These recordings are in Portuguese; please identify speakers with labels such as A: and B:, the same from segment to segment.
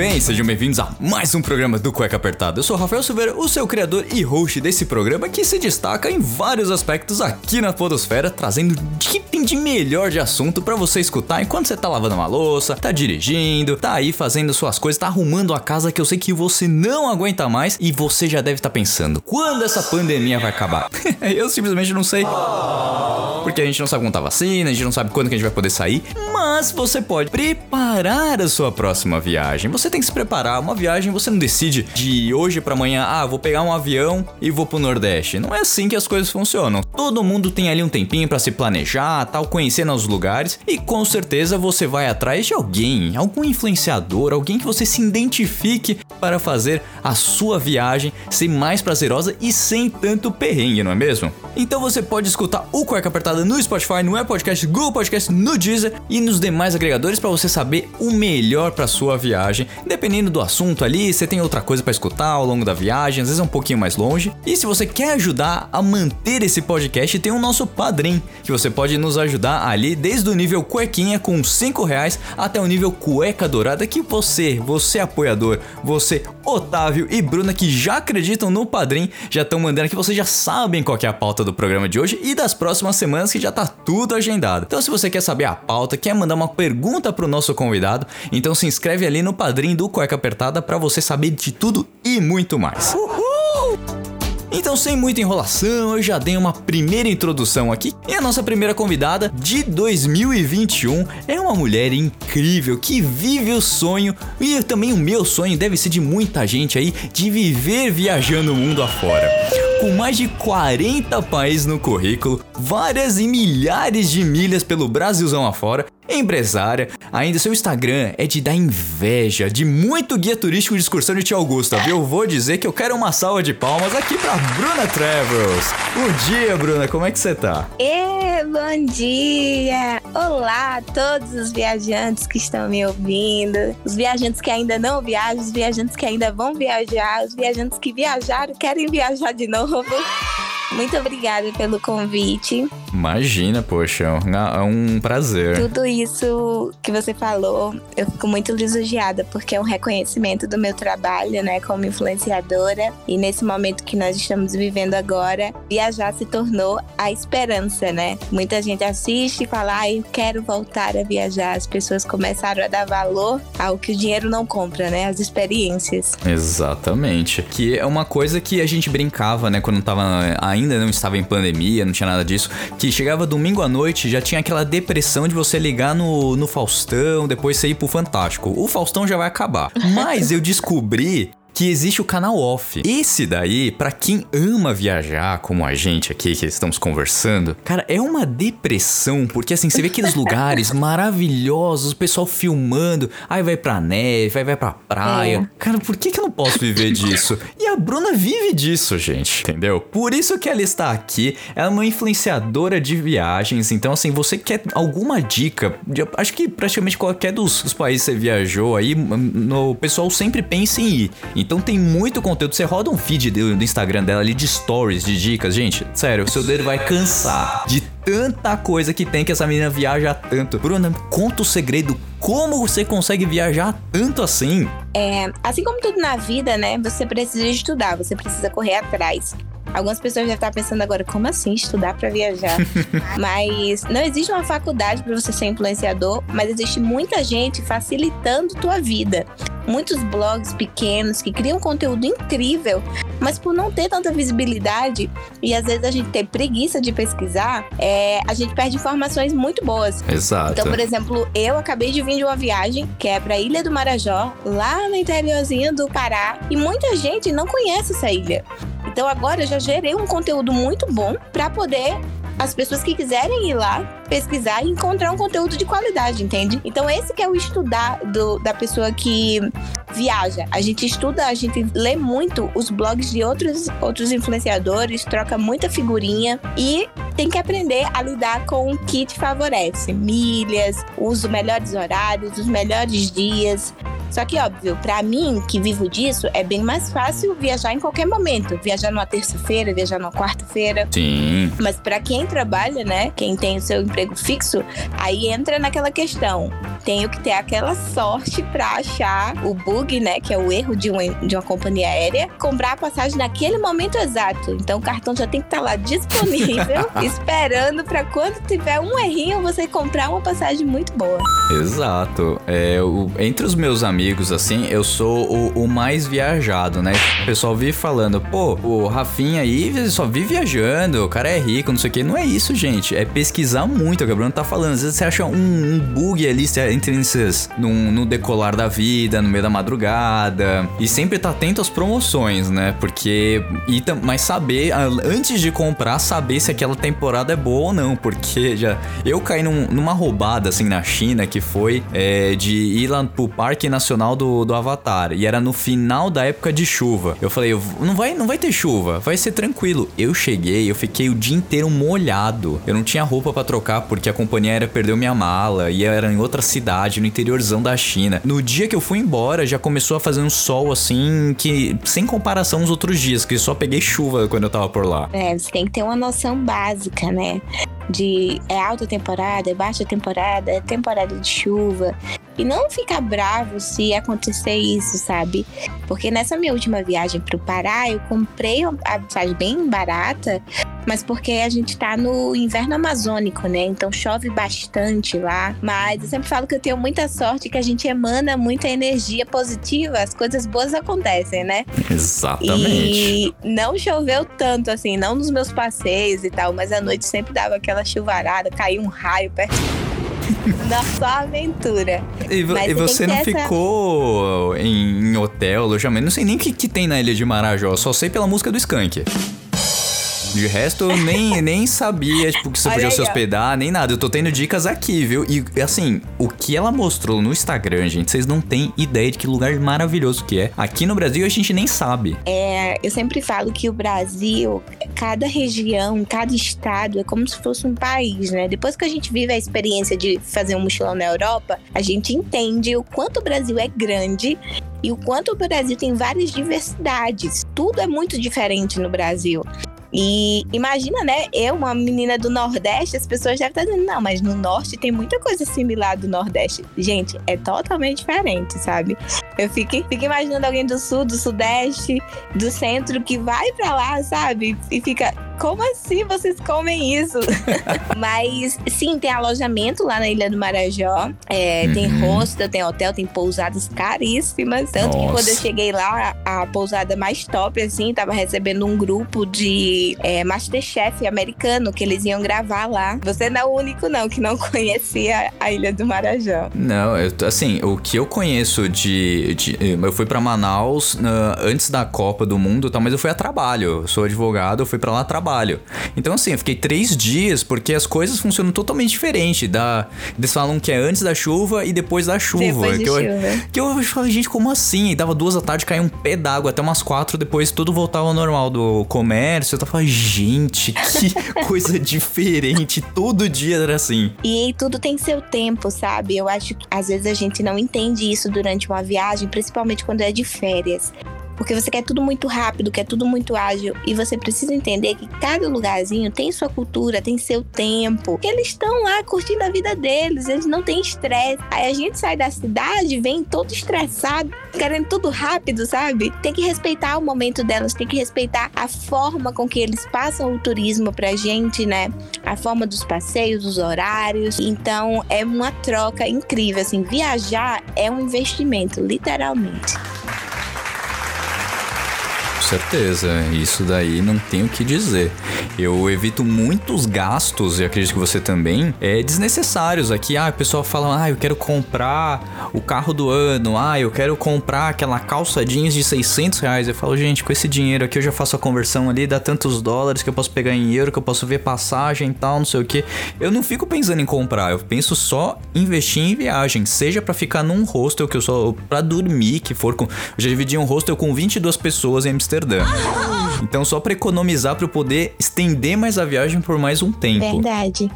A: Bem, sejam bem-vindos a mais um programa do Cueca Apertada. Eu sou Rafael Silveira, o seu criador e host desse programa que se destaca em vários aspectos aqui na Podosfera, trazendo o que tem de melhor de assunto pra você escutar enquanto você tá lavando uma louça, tá dirigindo, tá aí fazendo suas coisas, tá arrumando a casa que eu sei que você não aguenta mais e você já deve estar pensando: quando essa pandemia vai acabar? eu simplesmente não sei. Porque a gente não sabe quando tá a vacina, a gente não sabe quando que a gente vai poder sair, mas você pode preparar a sua próxima viagem. Você tem que se preparar. Uma viagem você não decide de hoje pra amanhã, ah, vou pegar um avião e vou pro Nordeste. Não é assim que as coisas funcionam. Todo mundo tem ali um tempinho pra se planejar, tal, conhecendo os lugares e com certeza você vai atrás de alguém, algum influenciador, alguém que você se identifique para fazer a sua viagem ser mais prazerosa e sem tanto perrengue, não é mesmo? Então você pode escutar o Cueca Apertada no Spotify, no Apple Podcast, Google Podcast, no Deezer e nos demais agregadores para você saber o melhor para sua viagem. Dependendo do assunto ali, você tem outra coisa para escutar ao longo da viagem, às vezes é um pouquinho mais longe. E se você quer ajudar a manter esse podcast, tem o nosso padrim, que você pode nos ajudar ali desde o nível cuequinha com 5 reais até o nível cueca dourada que você, você apoiador, você Otávio e Bruna que já acreditam no padrim, já estão mandando aqui, vocês já sabem qual é a pauta do programa de hoje e das próximas semanas que já tá tudo agendado. Então se você quer saber a pauta, quer mandar uma pergunta pro nosso convidado, então se inscreve ali no padrim do Cueca Apertada para você saber de tudo e muito mais. Então, sem muita enrolação, eu já dei uma primeira introdução aqui. E a nossa primeira convidada de 2021 é uma mulher incrível que vive o sonho, e também o meu sonho deve ser de muita gente aí, de viver viajando o mundo afora. Com mais de 40 países no currículo, várias e milhares de milhas pelo Brasilzão afora, empresária, ainda seu Instagram é de dar inveja de muito guia turístico de excursão de Tia Augusta, viu? Eu vou dizer que eu quero uma salva de palmas aqui pra Bruna Travels. Bom dia, Bruna, como é que você tá?
B: E bom dia! Olá a todos os viajantes que estão me ouvindo, os viajantes que ainda não viajam, os viajantes que ainda vão viajar, os viajantes que viajaram querem viajar de novo. Muito obrigada pelo convite.
A: Imagina, poxa, é um prazer.
B: Tudo isso que você falou, eu fico muito lisonjeada, porque é um reconhecimento do meu trabalho, né, como influenciadora. E nesse momento que nós estamos vivendo agora, viajar se tornou a esperança, né? Muita gente assiste e fala, ai, quero voltar a viajar. As pessoas começaram a dar valor ao que o dinheiro não compra, né? As experiências.
A: Exatamente. Que é uma coisa que a gente brincava, né, quando tava ainda não estava em pandemia, não tinha nada disso, que chegava domingo à noite, já tinha aquela depressão de você ligar no, no Faustão, depois você ir pro Fantástico. O Faustão já vai acabar. Mas eu descobri que existe o canal off. Esse daí, para quem ama viajar, como a gente aqui que estamos conversando, cara, é uma depressão, porque assim, você vê aqueles lugares maravilhosos, o pessoal filmando, aí vai pra neve, aí vai pra praia.
B: É.
A: Cara, por que, que eu não posso viver disso? E a Bruna vive disso, gente, entendeu? Por isso que ela está aqui, ela é uma influenciadora de viagens, então assim, você quer alguma dica, de- acho que praticamente qualquer dos, dos países que você viajou aí, no, o pessoal sempre pensa em ir. Então tem muito conteúdo. Você roda um feed do, do Instagram dela ali de stories, de dicas. Gente, sério, o seu dedo vai cansar de tanta coisa que tem que essa menina viaja tanto. Bruna, conta o segredo. Como você consegue viajar tanto assim?
B: É, assim como tudo na vida, né? Você precisa estudar, você precisa correr atrás. Algumas pessoas já estar pensando agora, como assim estudar para viajar? mas não existe uma faculdade para você ser influenciador, mas existe muita gente facilitando tua vida. Muitos blogs pequenos que criam conteúdo incrível, mas por não ter tanta visibilidade e às vezes a gente ter preguiça de pesquisar, é, a gente perde informações muito boas.
A: Exato.
B: Então, por exemplo, eu acabei de vir de uma viagem que é pra Ilha do Marajó, lá no interiorzinho do Pará, e muita gente não conhece essa ilha. Então agora eu já gerei um conteúdo muito bom pra poder as pessoas que quiserem ir lá pesquisar e encontrar um conteúdo de qualidade, entende? Então esse que é o estudar do, da pessoa que viaja. A gente estuda, a gente lê muito os blogs de outros, outros influenciadores, troca muita figurinha e tem que aprender a lidar com o que te favorece. Milhas, os melhores horários, os melhores dias. Só que, óbvio, para mim, que vivo disso, é bem mais fácil viajar em qualquer momento. Viajar numa terça-feira, viajar numa quarta-feira.
A: Sim.
B: Mas para quem trabalha, né, quem tem o seu emprego fixo, aí entra naquela questão. Tenho que ter aquela sorte para achar o bug, né, que é o erro de uma, de uma companhia aérea, comprar a passagem naquele momento exato. Então o cartão já tem que estar tá lá disponível, esperando para quando tiver um errinho você comprar uma passagem muito boa.
A: Exato. É, o, entre os meus amigos, assim, eu sou o, o, mais viajado, né? O pessoal vive falando, pô, o Rafinha aí só vive viajando, o cara é rico, não sei o que. Não é isso, gente. É pesquisar muito, o Gabriel tá falando. Às vezes você acha um, um bug ali entre no, no decolar da vida, no meio da madrugada. E sempre tá atento às promoções, né? Porque. E, mas saber, antes de comprar, saber se aquela temporada é boa ou não. Porque já. Eu caí num, numa roubada, assim, na China, que foi é, de ir lá pro Parque Nacional do, do Avatar. E era no final da época de chuva. Eu falei, não vai, não vai ter chuva, vai ser tranquilo. Eu cheguei, eu fiquei o dia inteiro molhado. Eu não tinha roupa para trocar porque a companhia aérea perdeu minha mala e era em outra cidade, no interiorzão da China. No dia que eu fui embora, já começou a fazer um sol assim que sem comparação aos outros dias, que só peguei chuva quando eu tava por lá.
B: É, você tem que ter uma noção básica, né? De é alta temporada, é baixa temporada, é temporada de chuva. E não ficar bravo se acontecer isso, sabe? Porque nessa minha última viagem pro Pará, eu comprei a passagem bem barata, mas porque a gente tá no inverno amazônico, né? Então chove bastante lá. Mas eu sempre falo que eu tenho muita sorte que a gente emana muita energia positiva, as coisas boas acontecem, né?
A: Exatamente.
B: E não choveu tanto assim, não nos meus passeios e tal, mas à noite sempre dava aquela chuvarada, caiu um raio perto da sua aventura.
A: E, e você não ficou em, em, hotel, alojamento? Não sei nem o que, que tem na ilha de Marajó, só sei pela música do Skank. De resto, eu nem, nem sabia, tipo, que você Olha podia aí, se hospedar, ó. nem nada. Eu tô tendo dicas aqui, viu? E, assim, o que ela mostrou no Instagram, gente, vocês não têm ideia de que lugar maravilhoso que é. Aqui no Brasil, a gente nem sabe.
B: É, eu sempre falo que o Brasil, cada região, cada estado, é como se fosse um país, né? Depois que a gente vive a experiência de fazer um mochilão na Europa, a gente entende o quanto o Brasil é grande e o quanto o Brasil tem várias diversidades. Tudo é muito diferente no Brasil. E imagina, né? Eu, uma menina do Nordeste, as pessoas devem estar dizendo, não, mas no Norte tem muita coisa similar do Nordeste. Gente, é totalmente diferente, sabe? Eu fico, fico imaginando alguém do Sul, do Sudeste, do Centro que vai para lá, sabe? E fica, como assim vocês comem isso? Mas sim, tem alojamento lá na Ilha do Marajó. É, uhum. Tem hostel, tem hotel, tem pousadas caríssimas. Tanto Nossa. que quando eu cheguei lá, a pousada mais top, assim, tava recebendo um grupo de é, Masterchef americano que eles iam gravar lá. Você não é o único, não, que não conhecia a Ilha do Marajó.
A: Não, eu, assim, o que eu conheço de. de eu fui para Manaus uh, antes da Copa do Mundo, tá, mas eu fui a trabalho. Eu sou advogado, eu fui para lá a trabalho. Então, assim, eu fiquei três dias porque as coisas funcionam totalmente diferente. Da, eles falam que é antes da chuva e depois da chuva.
B: Depois
A: que,
B: de
A: eu,
B: chuva.
A: que eu falei, gente, como assim? E dava duas da tarde, caiu um pé d'água até umas quatro, depois tudo voltava ao normal do comércio. Eu tava gente, que coisa diferente. Todo dia era assim.
B: E tudo tem seu tempo, sabe? Eu acho que às vezes a gente não entende isso durante uma viagem, principalmente quando é de férias porque você quer tudo muito rápido, quer tudo muito ágil e você precisa entender que cada lugarzinho tem sua cultura, tem seu tempo. Que eles estão lá curtindo a vida deles, eles não têm estresse. Aí a gente sai da cidade, vem todo estressado, querendo tudo rápido, sabe? Tem que respeitar o momento delas, tem que respeitar a forma com que eles passam o turismo pra gente, né? A forma dos passeios, os horários. Então é uma troca incrível, assim, viajar é um investimento, literalmente.
A: Certeza. Isso daí não tem o que dizer. Eu evito muitos gastos, e acredito que você também, é desnecessários aqui. Ah, o pessoal fala, ah, eu quero comprar o carro do ano, ah, eu quero comprar aquela calça jeans de 600 reais. Eu falo, gente, com esse dinheiro aqui eu já faço a conversão ali, dá tantos dólares que eu posso pegar em euro, que eu posso ver passagem e tal, não sei o que. Eu não fico pensando em comprar, eu penso só investir em viagem, seja para ficar num hostel que eu só para dormir, que for com, eu já dividi um hostel com 22 pessoas em Amsterdã. Então só para economizar para poder estender mais a viagem por mais um tempo.
B: Verdade.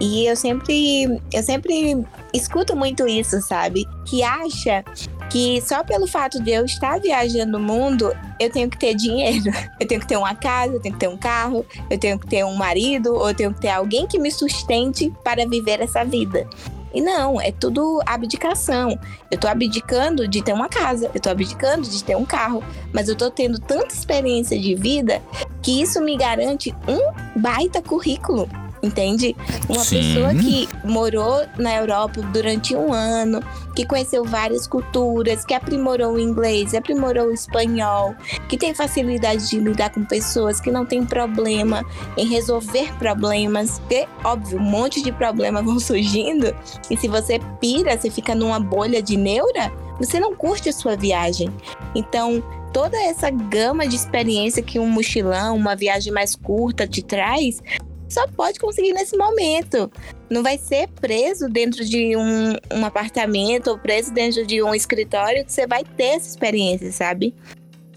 B: E eu sempre, eu sempre escuto muito isso, sabe? Que acha que só pelo fato de eu estar viajando o mundo, eu tenho que ter dinheiro. Eu tenho que ter uma casa, eu tenho que ter um carro, eu tenho que ter um marido, ou eu tenho que ter alguém que me sustente para viver essa vida. E não, é tudo abdicação. Eu tô abdicando de ter uma casa, eu tô abdicando de ter um carro, mas eu tô tendo tanta experiência de vida que isso me garante um baita currículo entende? Uma
A: Sim.
B: pessoa que morou na Europa durante um ano, que conheceu várias culturas, que aprimorou o inglês, aprimorou o espanhol, que tem facilidade de lidar com pessoas, que não tem problema em resolver problemas, porque, óbvio, um monte de problemas vão surgindo, e se você pira, você fica numa bolha de neura, você não curte a sua viagem. Então, toda essa gama de experiência que um mochilão, uma viagem mais curta te traz, só pode conseguir nesse momento. Não vai ser preso dentro de um, um apartamento ou preso dentro de um escritório que você vai ter essa experiência, sabe?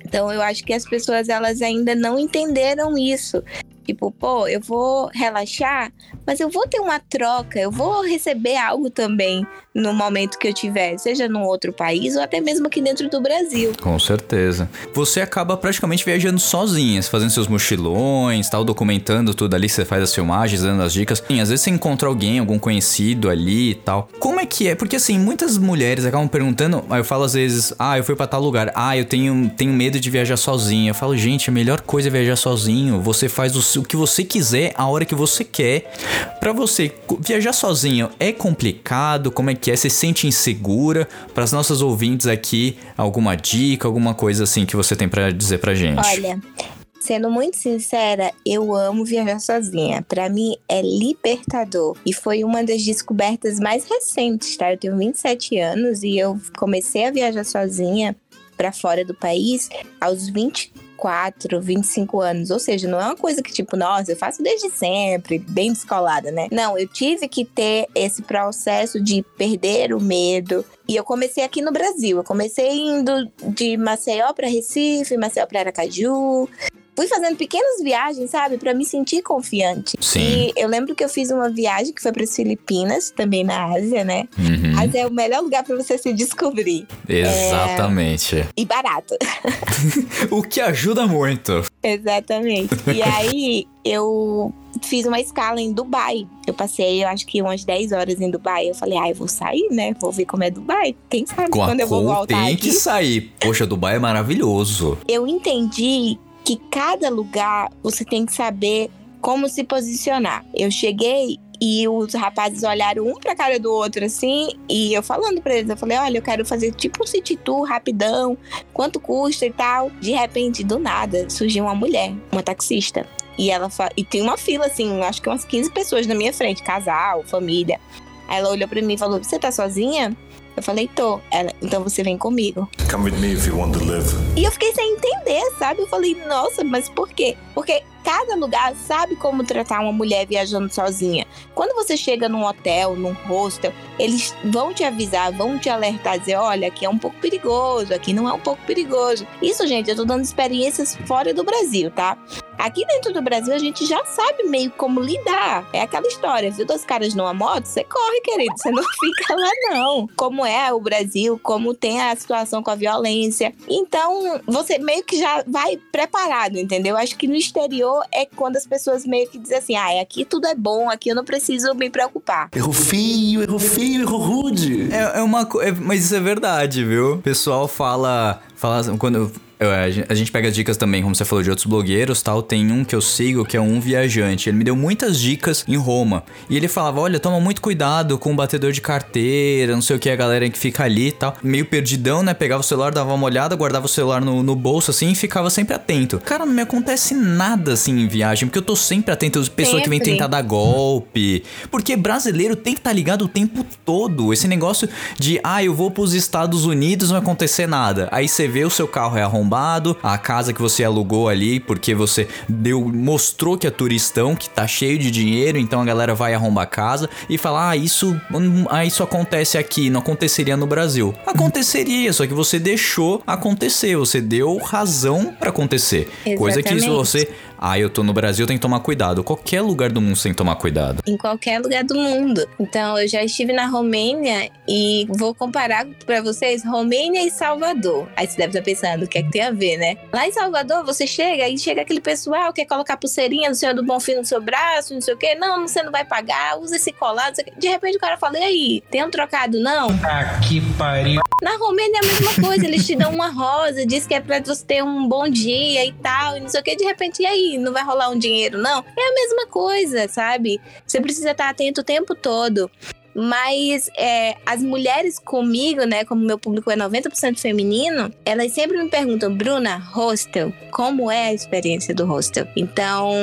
B: Então eu acho que as pessoas elas ainda não entenderam isso. Tipo, pô, eu vou relaxar, mas eu vou ter uma troca, eu vou receber algo também no momento que eu tiver, seja num outro país ou até mesmo aqui dentro do Brasil.
A: Com certeza. Você acaba praticamente viajando sozinha, fazendo seus mochilões, tal, documentando tudo ali, você faz as filmagens, dando as dicas. Sim, às vezes você encontra alguém, algum conhecido ali e tal. Como é que é? Porque assim, muitas mulheres acabam perguntando, eu falo às vezes, ah, eu fui pra tal lugar, ah, eu tenho, tenho medo de viajar sozinha. Eu falo, gente, a melhor coisa é viajar sozinho. Você faz o, o que você quiser, a hora que você quer. Pra você viajar sozinho é complicado? Como é que é? Você se sente insegura? Para as nossas ouvintes aqui, alguma dica, alguma coisa assim que você tem pra dizer pra gente?
B: Olha, sendo muito sincera, eu amo viajar sozinha. Pra mim é libertador e foi uma das descobertas mais recentes, tá? Eu tenho 27 anos e eu comecei a viajar sozinha pra fora do país aos 24, 25 anos. Ou seja, não é uma coisa que tipo, nossa, eu faço desde sempre, bem descolada, né? Não, eu tive que ter esse processo de perder o medo. E eu comecei aqui no Brasil. Eu comecei indo de Maceió pra Recife, Maceió pra Aracaju, fui fazendo pequenas viagens, sabe, Pra me sentir confiante.
A: Sim.
B: E eu lembro que eu fiz uma viagem que foi para as Filipinas, também na Ásia, né?
A: Uhum.
B: Ásia é o melhor lugar pra você se descobrir
A: Exatamente.
B: e barato.
A: O que ajuda muito.
B: Exatamente. E aí eu fiz uma escala em Dubai. Eu passei, eu acho que umas 10 horas em Dubai. Eu falei, ah, eu vou sair, né? Vou ver como é Dubai. Quem sabe
A: Com
B: quando eu vou voltar
A: tem
B: aqui.
A: que sair. Poxa, Dubai é maravilhoso.
B: eu entendi que cada lugar você tem que saber como se posicionar. Eu cheguei e os rapazes olharam um pra cara do outro assim, e eu falando pra eles, eu falei: "Olha, eu quero fazer tipo um city tour rapidão, quanto custa e tal". De repente, do nada, surgiu uma mulher, uma taxista. E ela fa... e tem uma fila assim, acho que umas 15 pessoas na minha frente, casal, família. Ela olhou pra mim e falou: "Você tá sozinha?" Eu falei: "Tô". Ela: "Então você vem comigo".
C: Come with me if you want to live.
B: E eu fiquei sem entender, sabe? Eu falei, nossa, mas por quê? Porque cada lugar sabe como tratar uma mulher viajando sozinha. Quando você chega num hotel, num hostel, eles vão te avisar, vão te alertar, dizer, olha, aqui é um pouco perigoso, aqui não é um pouco perigoso. Isso, gente, eu tô dando experiências fora do Brasil, tá? Aqui dentro do Brasil a gente já sabe meio como lidar. É aquela história, viu dois caras numa moto? Você corre, querido, você não fica lá não. Como é o Brasil, como tem a situação com a violência. Então, você meio que já vai preparado, entendeu? Acho que no exterior é quando as pessoas meio que dizem assim: ah, aqui tudo é bom, aqui eu não preciso me preocupar.
C: Errou feio, errou feio, errou rude.
A: É, é uma co- é- mas isso é verdade, viu? O pessoal fala, fala assim, quando eu- a gen- a gente pega dicas também, como você falou, de outros blogueiros tal. Tem um que eu sigo que é um viajante. Ele me deu muitas dicas em Roma. E ele falava: olha, toma muito cuidado com o batedor de carteira, não sei o que, a galera que fica ali e tal. Meio perdidão, né? Pegava o celular, dava uma olhada, guardava o celular no, no bolso assim e ficava sempre atento. Cara, não me acontece nada assim em viagem, porque eu tô sempre atento às pessoas que vêm
B: Sempre.
A: tentar dar golpe. Porque brasileiro tem que estar ligado o tempo todo. Esse negócio de, ah, eu vou pros Estados Unidos, não vai acontecer nada. Aí você vê o seu carro é arrombado, a casa que você alugou ali, porque você deu, mostrou que é turistão, que tá cheio de dinheiro, então a galera vai arrombar a casa e fala, ah, isso, hum, ah, isso acontece aqui, não aconteceria no Brasil. Aconteceria, só que você deixou acontecer, você deu razão pra acontecer. Coisa que se
B: Exatamente.
A: você, ah, eu tô no Brasil, tem que tomar cuidado. Qualquer lugar do mundo você tem que tomar cuidado.
B: em qualquer lugar do mundo. Então, eu já estive na Romênia e vou comparar pra vocês Romênia e Salvador. Aí você deve estar pensando, o que é que tem a ver, né? Lá em Salvador, você chega e chega aquele pessoal que quer colocar pulseirinha do Senhor do Bom Fim no seu braço, não sei o quê. Não, você não vai pagar, usa esse colar, não sei o quê. De repente o cara fala, e aí, tem um trocado não?
D: Ah, que pariu.
B: Na Romênia é a mesma coisa, eles te dão uma rosa, diz que é pra você ter um bom dia e tal, e não sei o que, de repente, e aí, não vai rolar um dinheiro, não? É a mesma coisa, sabe? Você precisa estar atento o tempo todo. Mas é, as mulheres comigo, né, como meu público é 90% feminino, elas sempre me perguntam, Bruna, hostel, como é a experiência do hostel? Então,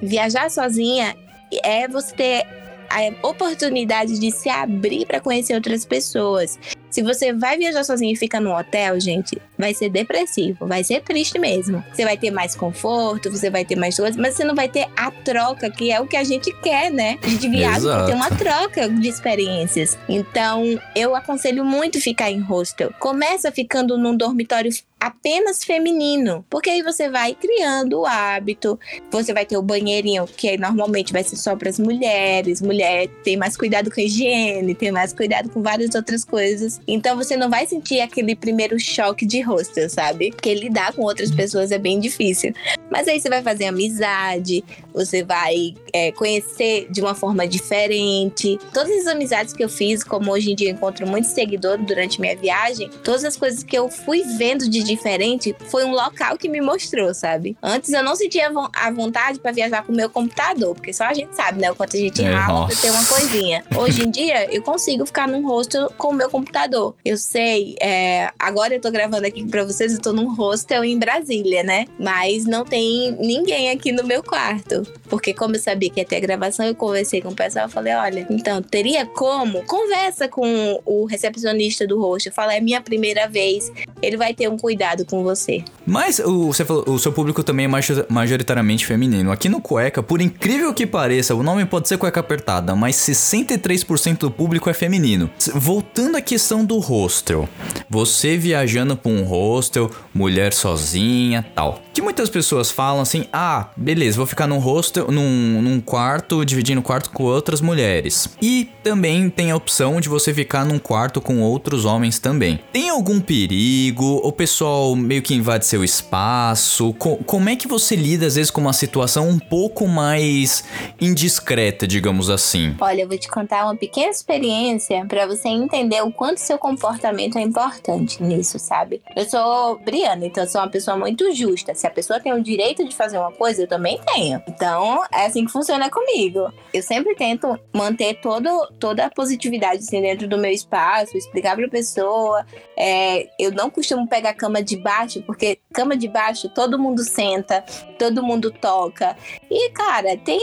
B: viajar sozinha é você ter a oportunidade de se abrir para conhecer outras pessoas. Se você vai viajar sozinho e fica no hotel, gente, vai ser depressivo, vai ser triste mesmo. Você vai ter mais conforto, você vai ter mais coisas, mas você não vai ter a troca, que é o que a gente quer, né? A gente viaja pra ter uma troca de experiências. Então, eu aconselho muito ficar em hostel. Começa ficando num dormitório apenas feminino, porque aí você vai criando o hábito, você vai ter o banheirinho, que aí normalmente vai ser só para as mulheres, mulher tem mais cuidado com a higiene, tem mais cuidado com várias outras coisas. Então você não vai sentir aquele primeiro choque de hostel, sabe? Porque lidar com outras pessoas é bem difícil. Mas aí você vai fazer amizade, você vai é, conhecer de uma forma diferente. Todas as amizades que eu fiz, como hoje em dia eu encontro muitos seguidores durante minha viagem, todas as coisas que eu fui vendo de diferente foi um local que me mostrou, sabe? Antes eu não sentia a vontade pra viajar com o meu computador, porque só a gente sabe, né? O quanto a gente
A: É,
B: rala pra ter uma coisinha. Hoje em dia eu consigo ficar num hostel com o meu computador. Eu sei, é, agora eu tô gravando aqui pra vocês, eu tô num hostel em Brasília, né? Mas não tem ninguém aqui no meu quarto. Porque como eu sabia que ia ter gravação, eu conversei com o pessoal e falei, olha, então, teria como? Conversa com o recepcionista do hostel. Fala, é minha primeira vez. Ele vai ter um cuidado com você.
A: Mas o, você falou, o seu público também é major- majoritariamente feminino. Aqui no Cueca, por incrível que pareça, o nome pode ser Cueca Apertada, mas 63% do público é feminino. Voltando à questão do hostel. Você viajando pra um hostel, mulher sozinha, tal. Que muitas pessoas falam assim: ah, beleza, vou ficar num hostel, num, num quarto, dividindo o quarto com outras mulheres. E também tem a opção de você ficar num quarto com outros homens também. Tem algum perigo? O pessoal meio que invade seu espaço? Co- como é que você lida às vezes com uma situação um pouco mais indiscreta, digamos assim?
B: Olha, eu vou te contar uma pequena experiência pra você entender o quanto seu comportamento é importante nisso, sabe? Eu sou Briana, então eu sou uma pessoa muito justa. Se a pessoa tem o direito de fazer uma coisa, eu também tenho. Então, é assim que funciona comigo. Eu sempre tento manter todo, toda a positividade assim, dentro do meu espaço, explicar pra pessoa. É, eu não costumo pegar cama de baixo, porque cama de baixo todo mundo senta, todo mundo toca. E, cara, tem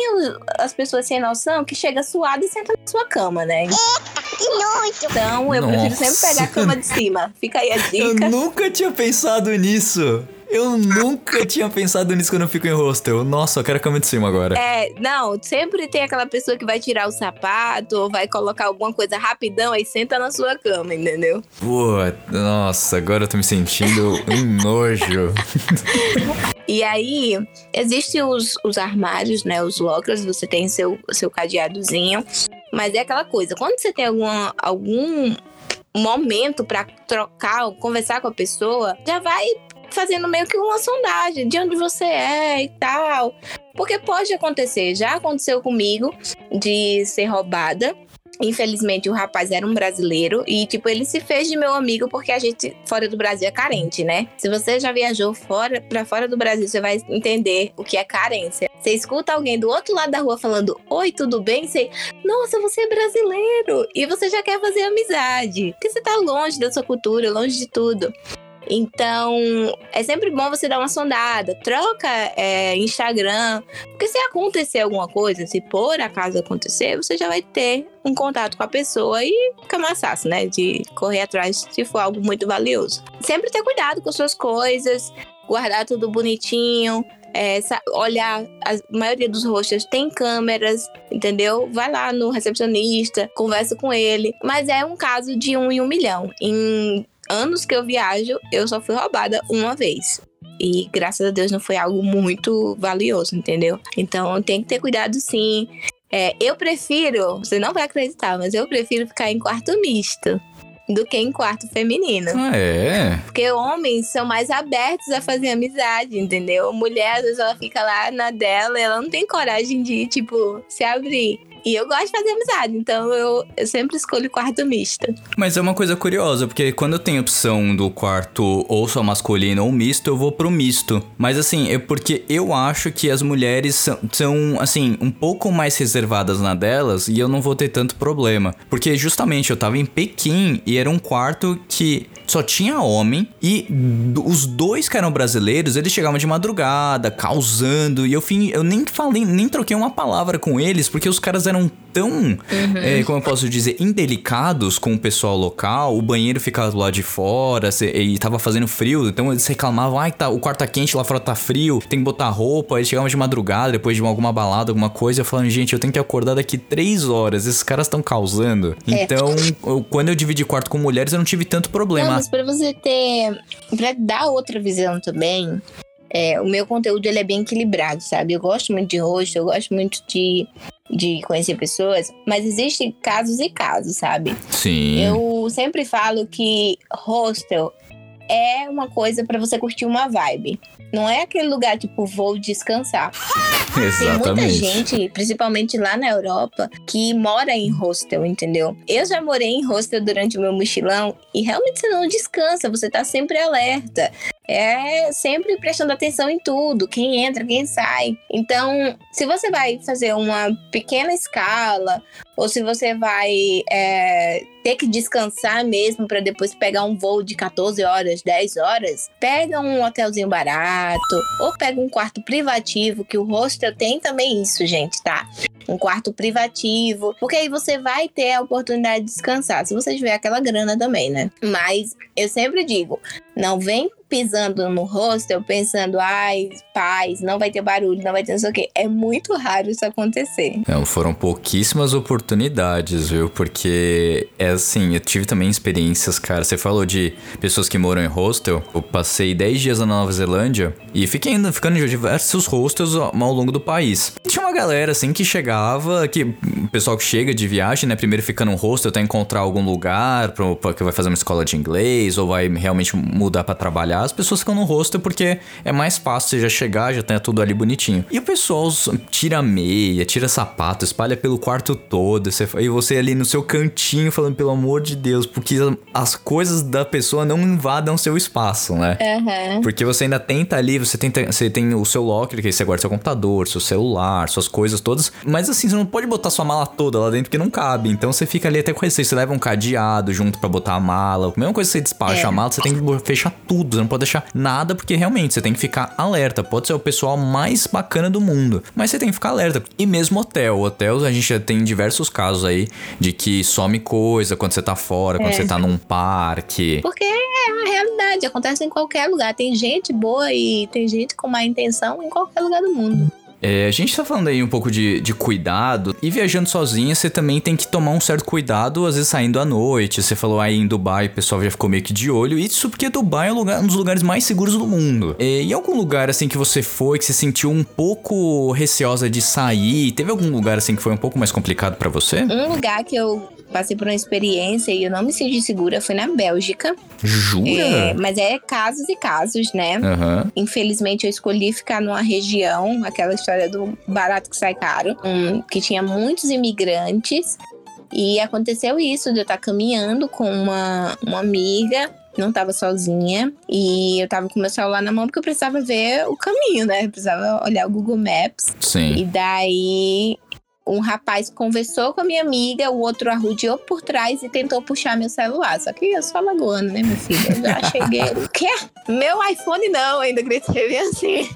B: as pessoas sem noção que chega suada e senta na sua cama, né? Então, eu prefiro sempre
A: Nossa.
B: pegar a cama de cima. Fica aí a
A: Eu
B: dica.
A: nunca tinha pensado nisso. Eu nunca tinha pensado nisso quando eu fico em hostel. Nossa, eu quero a cama de cima agora.
B: É, não, sempre tem aquela pessoa que vai tirar o sapato ou vai colocar alguma coisa rapidão aí senta na sua cama, entendeu?
A: Pô, nossa, agora eu tô me sentindo um nojo.
B: E aí, existem os, os armários, né? Os lockers, você tem seu, seu cadeadozinho. Mas é aquela coisa, quando você tem alguma, algum momento pra trocar ou conversar com a pessoa, já vai fazendo meio que uma sondagem de onde você é e tal. Porque pode acontecer, já aconteceu comigo de ser roubada. Infelizmente, o rapaz era um brasileiro e, tipo, ele se fez de meu amigo porque a gente fora do Brasil é carente, né? Se você já viajou fora para fora do Brasil, você vai entender o que é carência. Você escuta alguém do outro lado da rua falando: Oi, tudo bem? Você, nossa, você é brasileiro! E você já quer fazer amizade. Porque você tá longe da sua cultura, longe de tudo. Então, é sempre bom você dar uma sondada, troca é, Instagram, porque se acontecer alguma coisa, se por acaso acontecer, você já vai ter um contato com a pessoa e fica mais fácil, né? De correr atrás se for algo muito valioso. Sempre ter cuidado com suas coisas, guardar tudo bonitinho. É, olhar, a maioria dos hostels tem câmeras, entendeu? Vai lá no recepcionista, conversa com ele. Mas é um caso de um em um milhão. Em anos que eu viajo, eu só fui roubada uma vez. E graças a Deus não foi algo muito valioso, entendeu? Então tem que ter cuidado sim. É, eu prefiro, você não vai acreditar, mas eu prefiro ficar em quarto misto do que em quarto feminino.
A: Ah, é?
B: Porque homens são mais abertos a fazer amizade, entendeu? Mulher, às vezes, ela fica lá na dela, ela não tem coragem de, tipo, se abrir. E eu gosto de fazer amizade, então eu, eu sempre escolho quarto misto.
A: Mas é uma coisa curiosa, porque quando eu tenho opção do quarto ou só masculino ou misto, eu vou pro misto. Mas assim, é porque eu acho que as mulheres são, são, assim, um pouco mais reservadas na delas e eu não vou ter tanto problema. Porque justamente eu tava em Pequim e era um quarto que só tinha homem e os dois que eram brasileiros, eles chegavam de madrugada, causando, e eu, fim, eu nem falei, nem troquei uma palavra com eles, porque os caras eram tão, uhum. é, como eu posso dizer, indelicados com o pessoal local, o banheiro ficava do lado de fora e tava fazendo frio, então eles reclamavam, ai, tá, o quarto tá quente, lá fora tá frio, tem que botar roupa, eles chegavam de madrugada, depois de alguma balada, alguma coisa, eu falando, gente, eu tenho que acordar daqui três horas, esses caras estão causando. É. Então, eu, quando eu dividi quarto com mulheres, eu não tive tanto problema. Não,
B: mas pra você ter, pra dar outra visão também, é, o meu conteúdo ele é bem equilibrado, sabe? Eu gosto muito de rosto, eu gosto muito de, de conhecer pessoas, mas existem casos e casos, sabe?
A: Sim.
B: Eu sempre falo que hostel é uma coisa para você curtir uma vibe. Não é aquele lugar tipo, vou descansar.
A: Exatamente.
B: Tem muita gente, principalmente lá na Europa, que mora em hostel, entendeu? Eu já morei em hostel durante o meu mochilão e realmente você não descansa, você tá sempre alerta. É sempre prestando atenção em tudo, quem entra, quem sai. Então, se você vai fazer uma pequena escala, ou se você vai é, ter que descansar mesmo para depois pegar um voo de 14 horas, 10 horas, pega um hotelzinho barato ou pega um quarto privativo, que o hostel tem também isso, gente, tá? Um quarto privativo, porque aí você vai ter a oportunidade de descansar, se você tiver aquela grana também, né? Mas eu sempre digo, não vem pisando no hostel pensando, ai, paz, não vai ter barulho, não vai ter não sei o quê. É muito raro isso acontecer.
A: Não, foram pouquíssimas oportunidades, viu? Porque é assim, eu tive também experiências, cara. Você falou de pessoas que moram em hostel. Eu passei 10 dias na Nova Zelândia e fiquei ficando em diversos hostels ao longo do país. E tinha uma galera assim que chegava, que o pessoal que chega de viagem, né? Primeiro fica num hostel até encontrar algum lugar, porque vai fazer uma escola de inglês ou vai realmente mudar para trabalhar as pessoas ficam no hostel porque é mais fácil você já chegar, já tem tudo ali bonitinho. E o pessoal tira meia, tira sapato, espalha pelo quarto todo, você, e você ali no seu cantinho falando, pelo amor de Deus, porque as coisas da pessoa não invadam seu espaço, né?
B: Uhum.
A: Porque você ainda tenta ali, você, tenta, você tem o seu locker, que aí você guarda seu computador, seu celular, suas coisas todas, mas assim, você não pode botar sua mala toda lá dentro porque não cabe. Então você fica ali até com receio, você leva um cadeado junto para botar a mala. A mesma coisa que você despacha é. a mala, você tem que fechar tudo, você não pode deixar nada, porque realmente você tem que ficar alerta. Pode ser o pessoal mais bacana do mundo, mas você tem que ficar alerta. E mesmo hotel, hotel a gente já tem diversos casos aí de que some coisa quando você tá fora, quando é. você tá num parque.
B: Porque é a realidade, acontece em qualquer lugar. Tem gente boa e tem gente com má intenção em qualquer lugar do mundo.
A: É, a gente tá falando aí um pouco de, de cuidado. E viajando sozinha, você também tem que tomar um certo cuidado, às vezes saindo à noite. Você falou aí em Dubai, o pessoal já ficou meio que de olho. Isso porque Dubai é um, lugar, um dos lugares mais seguros do mundo. É, e algum lugar assim que você foi, que você sentiu um pouco receosa de sair? Teve algum lugar assim que foi um pouco mais complicado para você?
B: Um lugar que eu passei por uma experiência e eu não me senti segura foi na Bélgica.
A: Jura?
B: É, mas é casos e casos, né?
A: Uhum.
B: Infelizmente eu escolhi ficar numa região, aquela história do barato que sai caro, um, que tinha muitos imigrantes E aconteceu isso, de eu estar caminhando com uma, uma amiga não tava sozinha e eu tava com meu celular na mão porque eu precisava ver o caminho, né? Eu precisava olhar o Google Maps.
A: Sim.
B: E daí um rapaz conversou com a minha amiga, o outro arrudeou por trás e tentou puxar meu celular. Só que eu sou alagoana, né, meu filho? Eu já cheguei. O quê? Meu iPhone não, ainda gritei bem assim.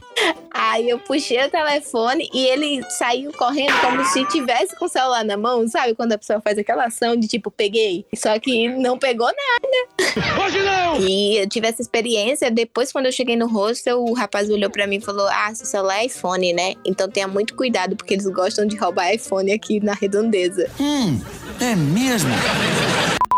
B: Aí eu puxei o telefone e ele saiu correndo como se tivesse com o celular na mão, sabe? Quando a pessoa faz aquela ação de tipo, peguei. Só que não pegou nada. Hoje não! E eu tive essa experiência. Depois, quando eu cheguei no hostel, o rapaz olhou pra mim e falou: Ah, seu celular é iPhone, né? Então tenha muito cuidado, porque eles gostam de roubar iPhone aqui na redondeza.
C: Hum, é mesmo?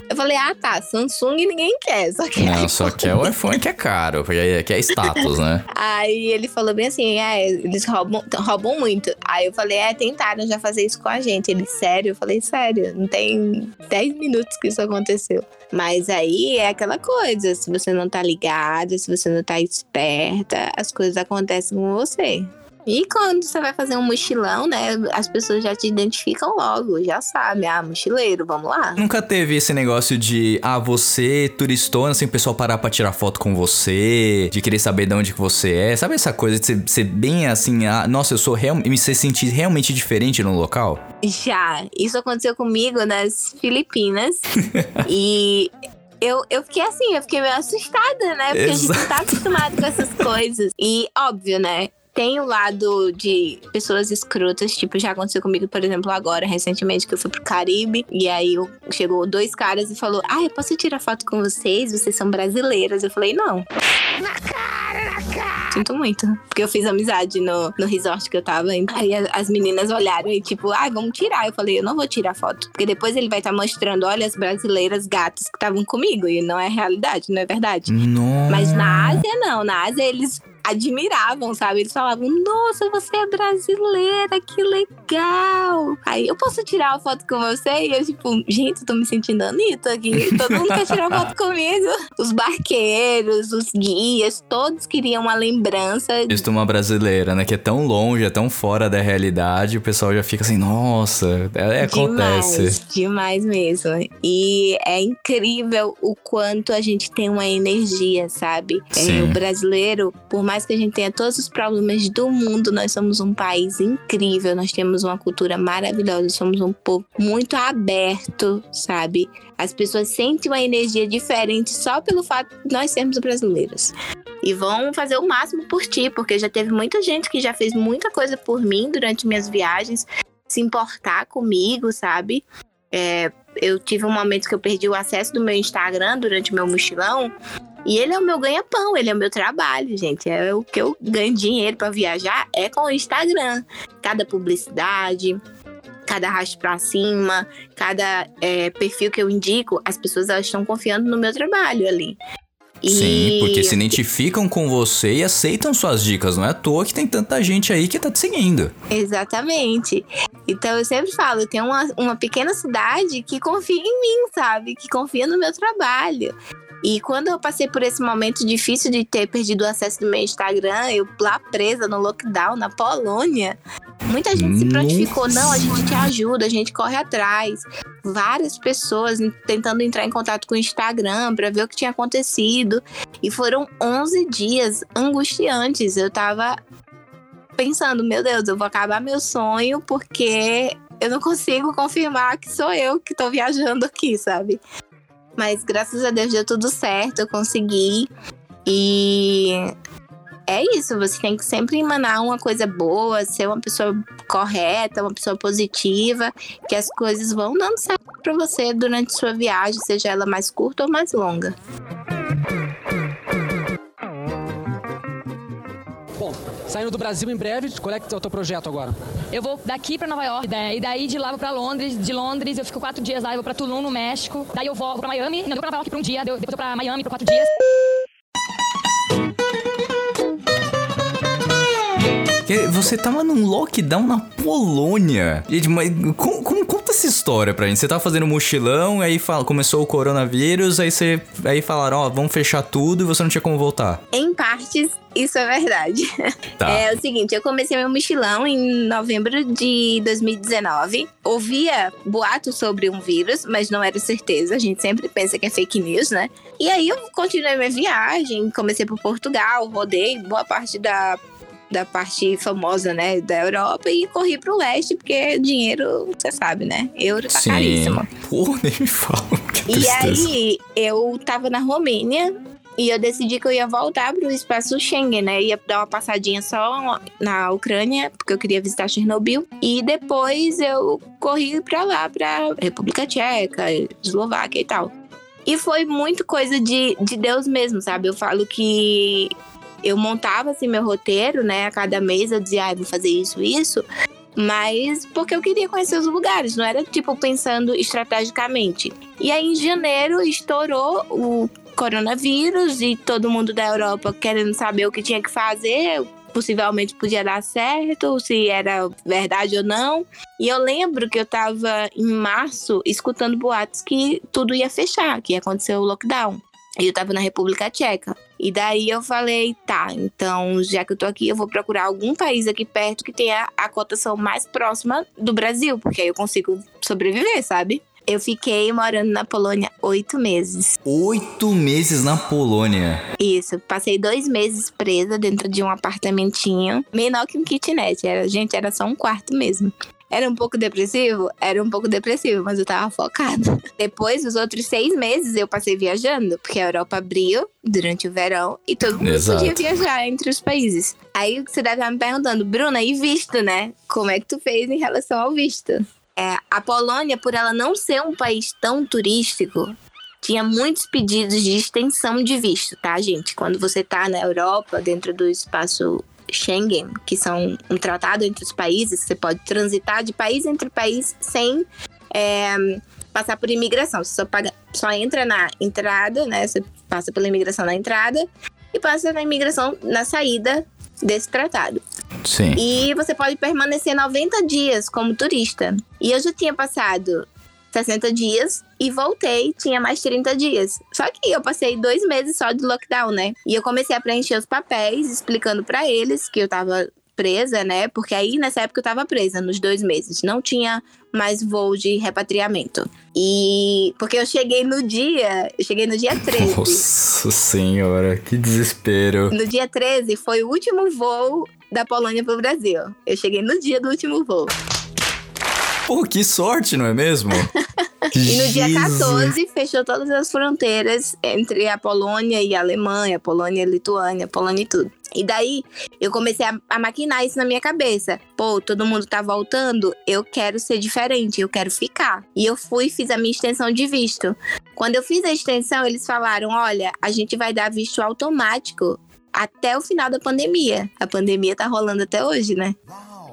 B: Eu falei, ah tá, Samsung ninguém quer, só que.
A: Não, só que é o iPhone que é caro, que é status, né?
B: Aí ele falou bem assim, é, eles roubam, roubam muito. Aí eu falei, é, tentaram já fazer isso com a gente. Ele, sério? Eu falei, sério, não tem 10 minutos que isso aconteceu. Mas aí é aquela coisa, se você não tá ligada, se você não tá esperta, as coisas acontecem com você. E quando você vai fazer um mochilão, né? As pessoas já te identificam logo, já sabem. Ah, mochileiro, vamos lá.
A: Nunca teve esse negócio de, ah, você, turistona, assim, o pessoal parar pra tirar foto com você, de querer saber de onde que você é. Sabe essa coisa de ser, ser bem assim, ah, nossa, eu sou real, me se sentir realmente diferente no local?
B: Já. Isso aconteceu comigo nas Filipinas. e eu, eu fiquei assim, eu fiquei meio assustada, né? Porque a gente não tá acostumado com essas coisas. E óbvio, né? Tem o lado de pessoas escrotas, tipo, já aconteceu comigo, por exemplo, agora, recentemente, que eu fui pro Caribe, e aí eu- chegou dois caras e falou: Ah, eu posso tirar foto com vocês? Vocês são brasileiras. Eu falei, não. Sinto muito. Porque eu fiz amizade no, no resort que eu tava. Aí as meninas olharam e, tipo, ai, vamos tirar. Eu falei, eu não vou tirar foto. Porque depois ele vai estar mostrando, olha, as brasileiras gatas que estavam comigo. E não é realidade, não é verdade.
A: Nossa.
B: Mas na Ásia, não. Na Ásia, eles admiravam, sabe? Eles falavam, nossa, você é brasileira, que legal. Aí, eu posso tirar uma foto com você? E eu, tipo, gente, eu tô me sentindo Anitta aqui. Todo mundo quer tirar foto comigo. Os barqueiros, os guias, todos queriam uma lembrança.
A: Visto uma brasileira, né? Que é tão longe, é tão fora da realidade, o pessoal já fica assim, nossa, é, acontece.
B: Demais, demais mesmo. E é incrível o quanto a gente tem uma energia, sabe? É, o brasileiro, por mais que a gente tenha todos os problemas do mundo, nós somos um país incrível, nós temos uma cultura maravilhosa, somos um povo muito aberto, sabe? As pessoas sentem uma energia diferente só pelo fato de nós sermos brasileiros. E vão fazer o máximo por ti, porque já teve muita gente que já fez muita coisa por mim durante minhas viagens, se importar comigo, sabe? É, eu tive um momento que eu perdi o acesso do meu Instagram durante meu mochilão. E ele é o meu ganha-pão, ele é o meu trabalho, gente. É o que eu ganho dinheiro pra viajar é com o Instagram. Cada publicidade, cada arrasto pra cima, cada é, perfil que eu indico, as pessoas elas estão confiando no meu trabalho ali. E-
A: Sim, porque se identificam com você e aceitam suas dicas. Não é à toa que tem tanta gente aí que tá te seguindo.
B: Exatamente. Então eu sempre falo, tem uma, uma pequena cidade que confia em mim, sabe? Que confia no meu trabalho. E quando eu passei por esse momento difícil de ter perdido o acesso do meu Instagram, eu lá presa no lockdown na Polônia, muita gente se
A: Nossa.
B: prontificou, não, a gente te ajuda, a gente corre atrás. Várias pessoas tentando entrar em contato com o Instagram para ver o que tinha acontecido. E foram 11 dias angustiantes. Eu tava pensando, meu Deus, eu vou acabar meu sonho porque eu não consigo confirmar que sou eu que tô viajando aqui, sabe? Mas graças a Deus deu tudo certo, eu consegui. E é isso, você tem que sempre emanar uma coisa boa, ser uma pessoa correta, uma pessoa positiva, que as coisas vão dando certo pra você durante sua viagem, seja ela mais curta ou mais longa.
D: Saindo do Brasil em breve, qual é que é o teu projeto agora?
E: Eu vou daqui pra Nova York, daí, e daí de lá vou pra Londres, de Londres eu fico quatro dias lá, eu vou pra Tulum, no México, daí eu vou pra Miami, não, eu vou pra Nova York por um dia, depois eu vou pra Miami por quatro dias.
A: Você tava num lockdown na Polônia. Gente, mas como, como, conta essa história pra gente. Você tá fazendo mochilão, aí fala, começou o coronavírus, aí você aí falaram, ó, vamos fechar tudo e você não tinha como voltar.
B: Em partes, isso é verdade.
A: Tá.
B: É o seguinte, eu comecei meu mochilão em novembro de 2019. Ouvia boatos sobre um vírus, mas não era certeza. A gente sempre pensa que é fake news, né? E aí eu continuei minha viagem, comecei por Portugal, rodei boa parte da da parte famosa, né, da Europa e corri pro leste, porque dinheiro, você sabe, né? Euro tá caríssimo.
A: Pô, nem me fala.
B: E aí, eu tava na Romênia e eu decidi que eu ia voltar pro espaço Schengen, né? Ia dar uma passadinha só na Ucrânia, porque eu queria visitar Chernobyl. E depois eu corri pra lá, pra República Tcheca, Eslováquia e tal. E foi muito coisa de, de Deus mesmo, sabe? Eu falo que eu montava assim meu roteiro, né? A cada mês eu dizia, ah, vou fazer isso, isso. Mas porque eu queria conhecer os lugares, não era tipo pensando estrategicamente. E aí em janeiro estourou o coronavírus e todo mundo da Europa querendo saber o que tinha que fazer. Possivelmente podia dar certo, se era verdade ou não. E eu lembro que eu tava em março escutando boatos que tudo ia fechar, que ia acontecer o lockdown. E eu tava na República Tcheca. E daí eu falei, tá, então já que eu tô aqui, eu vou procurar algum país aqui perto que tenha a cotação mais próxima do Brasil, porque aí eu consigo sobreviver, sabe? Eu fiquei morando na Polônia oito meses.
A: Oito meses na Polônia.
B: Isso, passei dois meses presa dentro de um apartamentinho, menor que um kitnet. Era, gente, era só um quarto mesmo. Era um pouco depressivo? Era um pouco depressivo, mas eu tava focada. Depois, os outros seis meses, eu passei viajando, porque a Europa abriu durante o verão e todo mundo
A: Exato.
B: podia viajar entre os países. Aí você deve estar me perguntando, Bruna, e visto, né? Como é que tu fez em relação ao visto? É, a Polônia, por ela não ser um país tão turístico, tinha muitos pedidos de extensão de visto, tá, gente? Quando você tá na Europa, dentro do espaço Schengen, que são um tratado entre os países, você pode transitar de país entre país sem é, passar por imigração. Você só, paga, só entra na entrada, né? Você passa pela imigração na entrada e passa na imigração na saída desse tratado.
A: Sim.
B: E você pode permanecer 90 dias como turista. E eu já tinha passado 60 dias e voltei, tinha mais 30 dias. Só que eu passei dois meses só de lockdown, né? E eu comecei a preencher os papéis, explicando pra eles que eu tava presa, né? Porque aí nessa época eu tava presa nos dois meses. Não tinha mais voo de repatriamento. E porque eu cheguei no dia, eu cheguei no dia 13.
A: Nossa senhora, que desespero.
B: No dia 13 foi o último voo da Polônia pro Brasil. Eu cheguei no dia do último voo.
A: Pô, que sorte, não é mesmo?
B: E no dia
A: Jesus.
B: 14 fechou todas as fronteiras entre a Polônia e a Alemanha, a Polônia e Lituânia, a Polônia e tudo. E daí eu comecei a, a maquinar isso na minha cabeça. Pô, todo mundo tá voltando, eu quero ser diferente, eu quero ficar. E eu fui e fiz a minha extensão de visto. Quando eu fiz a extensão, eles falaram: olha, a gente vai dar visto automático até o final da pandemia. A pandemia tá rolando até hoje, né?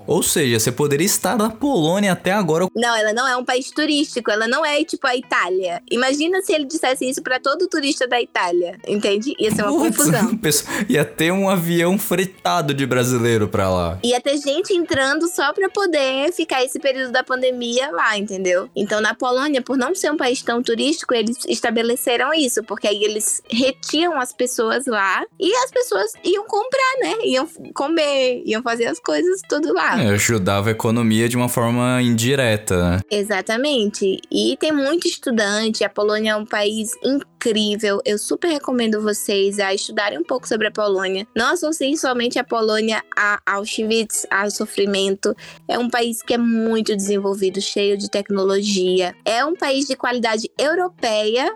A: Ou seja, você poderia estar na Polônia até agora.
B: Não, ela não é um país turístico, ela não é tipo a Itália. Imagina se ele dissesse isso pra todo turista da Itália, entende? Ia ser uma
A: Putz,
B: confusão.
A: Ia ter um avião fretado de brasileiro pra lá.
B: Ia ter gente entrando só pra poder ficar esse período da pandemia lá, entendeu? Então, na Polônia, por não ser um país tão turístico, eles estabeleceram isso, porque aí eles retiam as pessoas lá e as pessoas iam comprar, né? Iam comer, iam fazer as coisas tudo lá.
A: É, ajudava a economia de uma forma indireta, né?
B: Exatamente. E tem muito estudante. A Polônia é um país incrível. Eu super recomendo vocês a estudarem um pouco sobre a Polônia. Não associem somente a Polônia a Auschwitz, ao sofrimento. É um país que é muito desenvolvido, cheio de tecnologia. É um país de qualidade europeia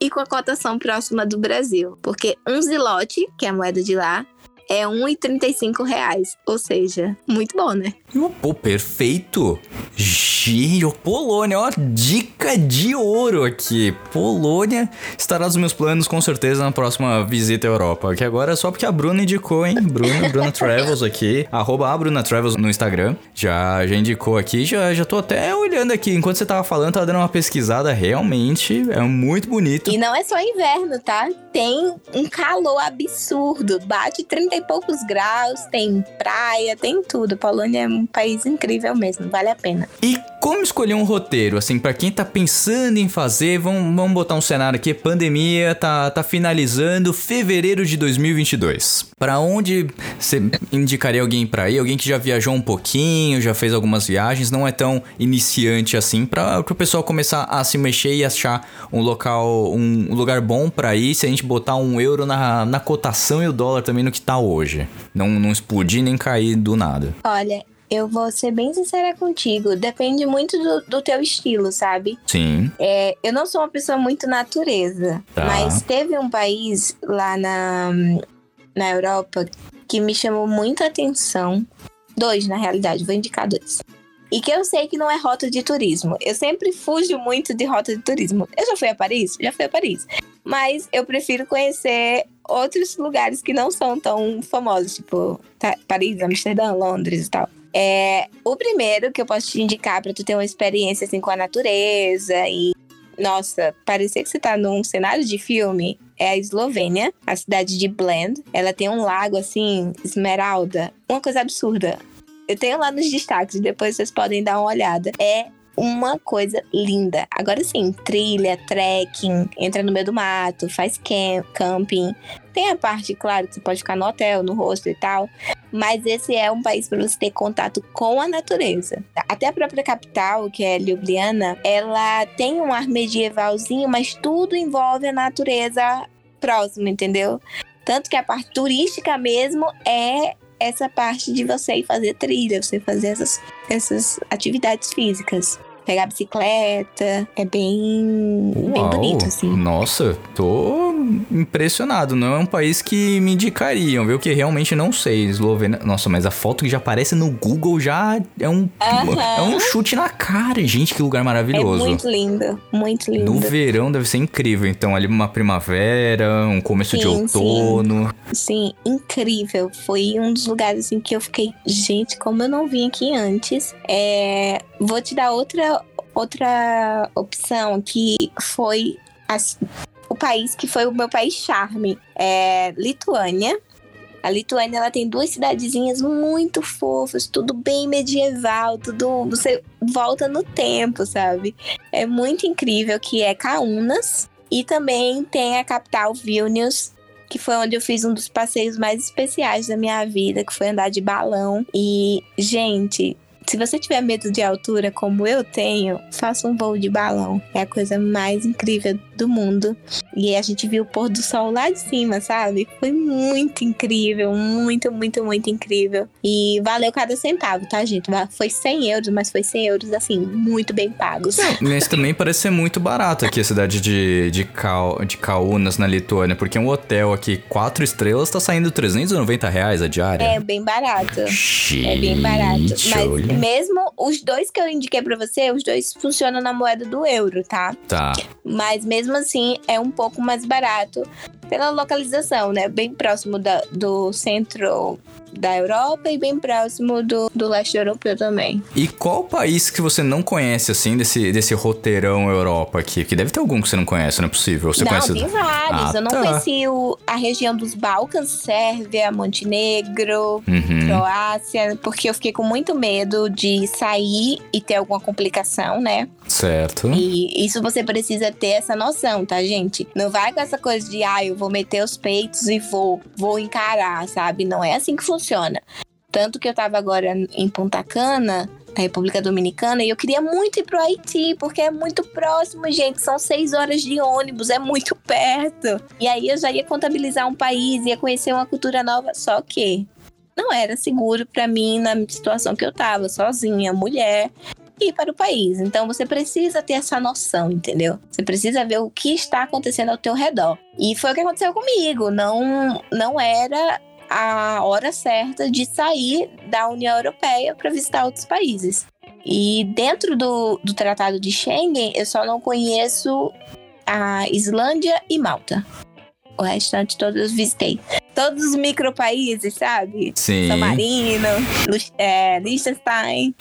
B: e com a cotação próxima do Brasil. Porque um zilote, que é a moeda de lá, é 1,35 reais. Ou seja, muito bom, né?
A: Pô, perfeito. Ó, Polônia, ó, dica de ouro aqui. Polônia estará nos meus planos com certeza na próxima visita à Europa. Que agora é só porque a Bruna indicou, hein? Bruna, Bruna Travels aqui. Arroba a Bruna Travels no Instagram. Já, já indicou aqui, já, já tô até olhando aqui. Enquanto você tava falando, tava dando uma pesquisada. Realmente é muito bonito.
B: E não é só inverno, tá? Tem um calor absurdo. Bate 30 e poucos graus, tem praia, tem tudo. Polônia é um país incrível mesmo, vale a pena.
A: E como escolher um roteiro? Assim, pra quem tá pensando em fazer, vamos, vamos botar um cenário aqui: pandemia tá, tá finalizando fevereiro de 2022. Pra onde você indicaria alguém pra ir? Alguém que já viajou um pouquinho, já fez algumas viagens, não é tão iniciante assim, pra, pro pessoal começar a se mexer e achar um local, um lugar bom pra ir. Se a gente botar um euro na, na cotação e o dólar também no que tá hoje. Não, não explodir nem cair do nada.
B: Olha, eu vou ser bem sincera contigo. Depende muito do, do teu estilo, sabe?
A: Sim.
B: É, eu não sou uma pessoa muito natureza,
A: Tá.
B: mas teve um país lá na, na Europa que me chamou muita atenção. Dois, na realidade, vou indicar dois. E que eu sei que não é rota de turismo. Eu sempre fujo muito de rota de turismo. Eu já fui a Paris? Já fui a Paris. Mas eu prefiro conhecer outros lugares que não são tão famosos, tipo Ta- Paris, Amsterdã, Londres e tal. É, o primeiro que eu posso te indicar pra tu ter uma experiência assim com a natureza e nossa, parecia que você tá num cenário de filme. É a Eslovênia, a cidade de Blend. Ela tem um lago assim, esmeralda. Uma coisa absurda. Eu tenho lá nos destaques, depois vocês podem dar uma olhada. É uma coisa linda. Agora sim, trilha, trekking, entra no meio do mato, faz cam- camping. Tem a parte, claro, que você pode ficar no hotel, no hostel e tal. Mas esse é um país para você ter contato com a natureza. Até a própria capital, que é Ljubljana, ela tem um ar medievalzinho, mas tudo envolve a natureza próxima, entendeu? Tanto que a parte turística mesmo é essa parte de você ir fazer trilha, você fazer essas, essas atividades físicas. Pegar bicicleta, é bem, bem bonito, assim.
A: Nossa, tô impressionado. Não é um país que me indicariam, viu? Que realmente não sei. Eslovênia. Nossa, mas a foto que já aparece no Google já é um, é um chute na cara. Gente, que lugar
B: É
A: maravilhoso.
B: muito lindo, muito lindo.
A: No verão deve ser incrível. Então, ali uma primavera, um começo de
B: Sim, sim.
A: outono.
B: Sim, incrível. Foi um dos lugares assim que eu fiquei, gente, como eu não vim aqui antes. É, vou te dar outra outra opção que foi as- o país que foi o meu país charme, é Lituânia. A Lituânia ela tem duas cidadezinhas muito fofas, tudo bem medieval, tudo você volta no tempo, sabe? É muito incrível que é Kaunas e também tem a capital Vilnius, que foi onde eu fiz um dos passeios mais especiais da minha vida, que foi andar de balão. E, gente, se você tiver medo de altura, como eu tenho, faça um voo de balão. É a coisa mais incrível do mundo. E a gente viu o pôr do sol lá de cima, sabe? Foi muito incrível, muito, muito, muito incrível. E valeu cada centavo, tá, gente? Foi 100 euros, mas foi 100 euros, assim, muito bem pagos.
A: Mas também parece ser muito barato aqui a cidade de, de, Kau, de Kaunas, na Lituânia. Porque um hotel aqui, quatro estrelas, tá saindo 390 reais a diária.
B: É bem barato.
A: Gente,
B: É bem barato. Mas
A: olha.
B: mesmo os dois que eu indiquei pra você, os dois funcionam na moeda do euro, tá?
A: Tá.
B: Mas mesmo assim é um pouco mais barato pela localização, né? Bem próximo da- do centro da Europa e bem próximo do, do leste europeu também.
A: E qual país que você não conhece, assim, desse, desse roteirão Europa aqui? Que deve ter algum que você não conhece, não é possível. Você
B: não,
A: conhece.
B: tem vários.
A: Ah,
B: eu não
A: tá.
B: conheci o- a região dos Balcãs, Sérvia, Montenegro,
A: Uhum.
B: Croácia, porque eu fiquei com muito medo de sair e ter alguma complicação, né?
A: Certo.
B: E isso você precisa ter essa noção, tá, gente? Não vai com essa coisa de, ah, eu vou meter os peitos e vou, vou encarar, sabe? Não é assim que funciona. Tanto que eu tava agora em Punta Cana, na República Dominicana, e eu queria muito ir pro Haiti, porque é muito próximo, gente. São seis horas de ônibus, é muito perto. E aí eu já ia contabilizar um país, ia conhecer uma cultura nova, só que não era seguro pra mim na situação que eu tava, sozinha, mulher ir para o país. Então você precisa ter essa noção, entendeu? Você precisa ver o que está acontecendo ao teu redor. E foi o que aconteceu comigo. Não, não era a hora certa de sair da União Europeia para visitar outros países. E dentro do, do Tratado de Schengen, eu só não conheço a Islândia e Malta. O restante todos eu visitei. Todos os micropaíses, sabe?
A: Sim.
B: San Marino, é, Liechtenstein.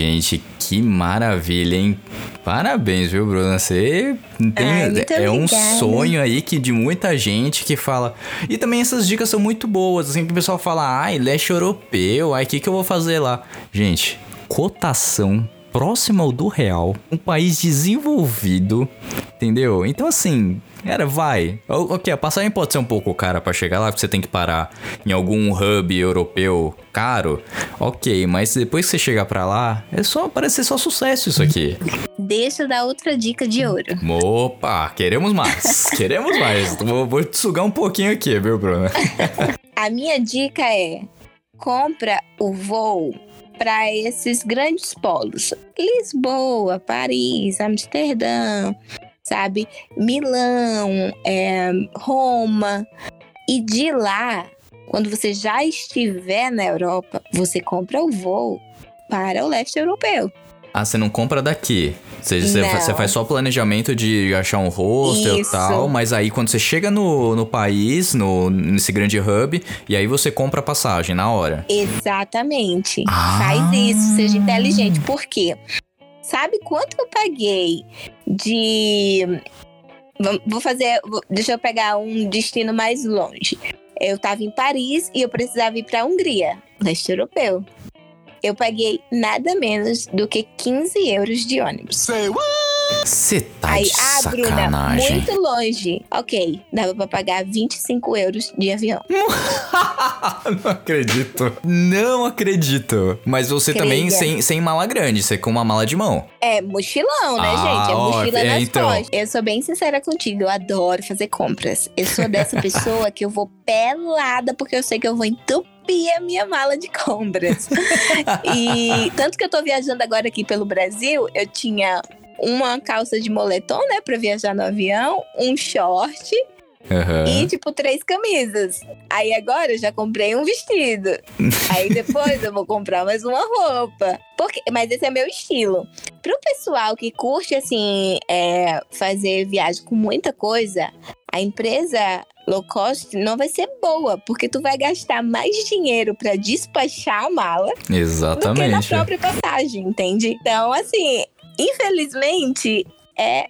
A: Gente, que maravilha, hein? Parabéns, viu, Bruna? Você tem,
B: Ai,
A: é um
B: obrigada.
A: sonho aí que de muita gente que fala. E também essas dicas são muito boas, assim, que o pessoal fala, ai, leste europeu, ai, o que, que eu vou fazer lá? Gente, cotação próxima ao do real, um país desenvolvido, entendeu? Então assim, era, vai. Ok, a passagem pode ser um pouco cara pra chegar lá, porque você tem que parar em algum hub europeu caro. Ok, mas depois que você chegar pra lá, é só parece ser só sucesso isso aqui.
B: Deixa eu dar outra dica de ouro.
A: Opa, queremos mais. queremos mais. Vou, vou te sugar um pouquinho aqui, viu, Bruno?
B: A minha dica é: compra o voo para esses grandes polos. Lisboa, Paris, Amsterdã, sabe? Milão, é, Roma. E de lá, quando você já estiver na Europa, você compra o voo para o leste europeu.
A: Ah, você não compra daqui. Você, você, faz só planejamento de achar um hostel e tal, mas aí quando você chega no, no país, no, nesse grande hub, e aí você compra a passagem na hora.
B: Exatamente.
A: Ah.
B: Faz isso, seja inteligente. Por quê? Sabe quanto eu paguei de. Vou fazer. Deixa eu pegar um destino mais longe. Eu tava em Paris e eu precisava ir pra Hungria, leste europeu. Eu paguei nada menos do que 15 euros de ônibus.
A: Você tá
B: Aí,
A: de
B: ah, Bruna,
A: sacanagem.
B: muito longe. Ok, dava pra pagar 25 euros de avião.
A: Não acredito. Não acredito. Mas você
B: Creia.
A: também sem, sem mala grande, você com uma mala de mão.
B: É mochilão, né,
A: Ah,
B: gente? É
A: ó,
B: mochila
A: é,
B: nas
A: então.
B: costas. Eu sou bem sincera contigo, eu adoro fazer compras. Eu sou dessa pessoa que eu vou pelada porque eu sei que eu vou entupir a minha mala de compras. e tanto que eu tô viajando agora aqui pelo Brasil, eu tinha uma calça de moletom, né, pra viajar no avião, um short
A: Aham.
B: e, tipo, três camisas. Aí agora eu já comprei um vestido. Aí depois eu vou comprar mais uma roupa. Porque, mas esse é meu estilo. Pro pessoal que curte, assim, é, fazer viagem com muita coisa, a empresa low cost não vai ser boa, porque tu vai gastar mais dinheiro pra despachar a mala do que na
A: Exatamente.
B: própria passagem, entende? Então, assim, infelizmente, é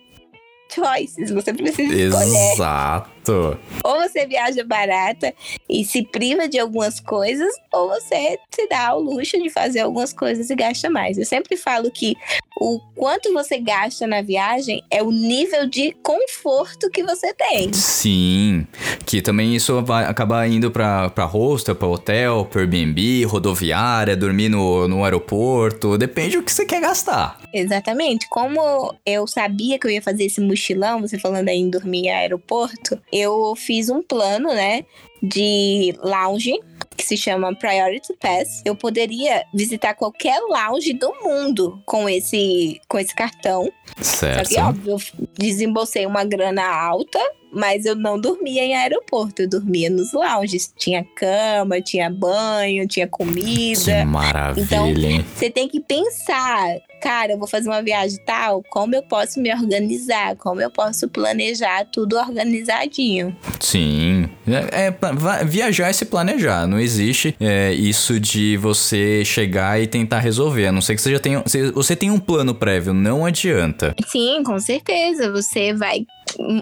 B: choices. Você precisa escolher.
A: Exato.
B: Ou você viaja barata e se priva de algumas coisas, ou você se dá ao luxo de fazer algumas coisas e gasta mais. Eu sempre falo que o quanto você gasta na viagem é o nível de conforto que você tem.
A: Sim, que também isso vai acabar indo pra, hostel, pra hotel, pra Airbnb, rodoviária, dormir no, no aeroporto, depende do que você quer gastar.
B: Exatamente. Como eu sabia que eu ia fazer esse mochilão, você falando aí em dormir em aeroporto, eu fiz um plano, né, de lounge que se chama Priority Pass. Eu poderia visitar qualquer lounge do mundo com esse com esse cartão. Só
A: Certo.
B: que, óbvio, eu desembolsei uma grana alta, mas eu não dormia em aeroporto. Eu dormia nos lounges. Tinha cama, tinha banho, tinha
A: Que
B: comida.
A: maravilha,
B: Então,
A: hein?
B: Você tem que pensar, cara, eu vou fazer uma viagem tal, como eu posso me organizar, como eu posso planejar tudo organizadinho.
A: Sim. É, é, viajar é se planejar. Não existe é, isso de você chegar e tentar resolver. A não ser que você já tenha. você tem um plano prévio, não adianta.
B: Sim, com certeza. Você vai.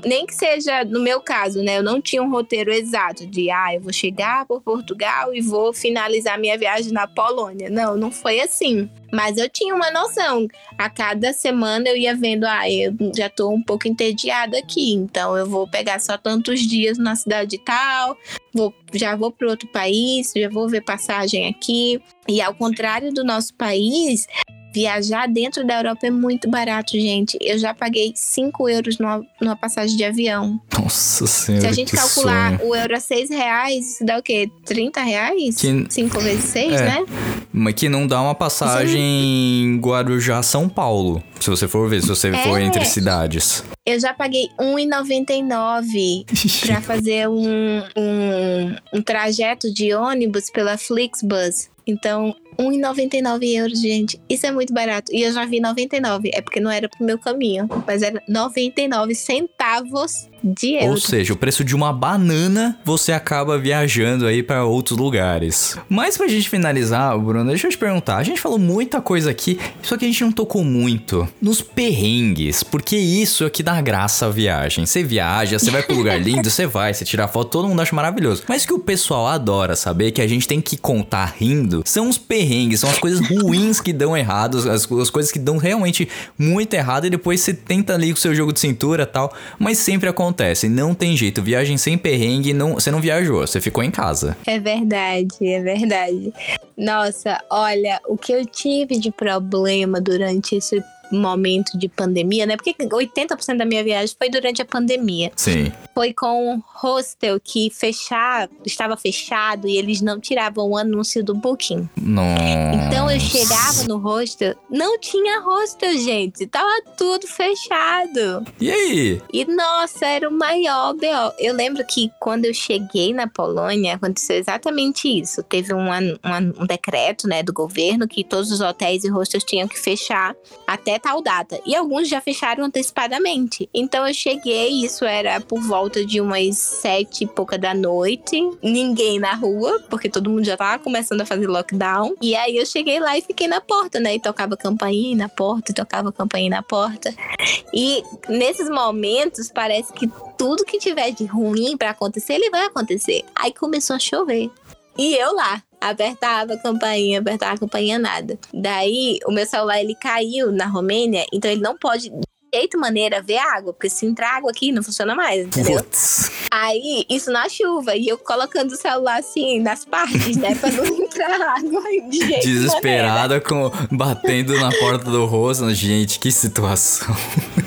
B: Nem que seja, no meu caso, né? Eu não tinha um roteiro exato de, ah, eu vou chegar por Portugal e vou finalizar minha viagem na Polônia. Não, não foi assim. Mas eu tinha uma noção. A cada semana eu ia vendo, ah, eu já tô um pouco entediada aqui, então eu vou pegar só tantos dias na cidade tal, vou, já vou para outro país, já vou ver passagem aqui. E ao contrário do nosso país, Viajar dentro da Europa é muito barato, gente. Eu já paguei 5 euros numa, numa passagem de avião.
A: Nossa senhora.
B: Se a gente
A: que
B: calcular
A: sonho.
B: o euro a 6 reais, isso dá o quê? 30 reais?
A: Que-
B: 5 vezes 6,
A: É.
B: né?
A: Mas que não dá uma passagem em Guarujá, São Paulo. Se você for ver, se você for
B: É.
A: entre cidades.
B: Eu já paguei 1,99 pra fazer um, um, um trajeto de ônibus pela Flixbus. Então, 1,99 euros, gente. Isso é muito barato. E eu já vi 99. É porque não era pro meu caminho. Mas era 99 centavos De
A: Ou seja, o preço de uma banana você acaba viajando aí pra outros lugares. Mas pra gente finalizar, Bruno, deixa eu te perguntar. A gente falou muita coisa aqui, só que a gente não tocou muito nos perrengues, porque isso é que dá graça à viagem. Você viaja, você vai pro lugar lindo, você vai, você tira foto, todo mundo acha maravilhoso. Mas o que o pessoal adora saber, que a gente tem que contar rindo, são os perrengues, são as coisas ruins que dão errado, as, as coisas que dão realmente muito errado e depois você tenta ali com o seu jogo de cintura e tal, mas sempre acontece, não tem jeito. Viagem sem perrengue, não, você não viajou, você ficou em casa.
B: É verdade, é verdade. Nossa, olha, o que eu tive de problema durante esse momento de pandemia, né? Porque 80% da minha viagem foi durante a pandemia.
A: Sim.
B: Foi com um hostel que fechar, estava fechado e eles não tiravam o anúncio do Booking.
A: Nossa.
B: Então eu chegava no hostel, não tinha hostel, gente. Tava tudo fechado.
A: E aí?
B: E nossa, era o maior B.O. Eu lembro que quando eu cheguei na Polônia, aconteceu exatamente isso. Teve um, um um decreto, né, do governo que todos os hotéis e hostels tinham que fechar até tal data. E alguns já fecharam antecipadamente. Então eu cheguei, isso era por volta de umas sete e pouca da noite. Ninguém na rua, porque todo mundo já tava começando a fazer lockdown. E aí eu cheguei lá e fiquei na porta, né? E tocava campainha na porta, e tocava campainha na porta. E nesses momentos, parece que tudo que tiver de ruim pra acontecer, ele vai acontecer. Aí começou a chover. E eu lá, apertava a campainha, apertava a campainha, nada. Daí, o meu celular, ele caiu na Romênia, então ele não pode, de jeito maneira, ver água, porque se entrar água aqui, não funciona mais, entendeu?
A: Putz.
B: Aí, isso na chuva, e eu colocando o celular assim, nas partes, né, pra não entrar água de jeito.
A: Desesperada, com, batendo na porta do rosto. Gente, que situação.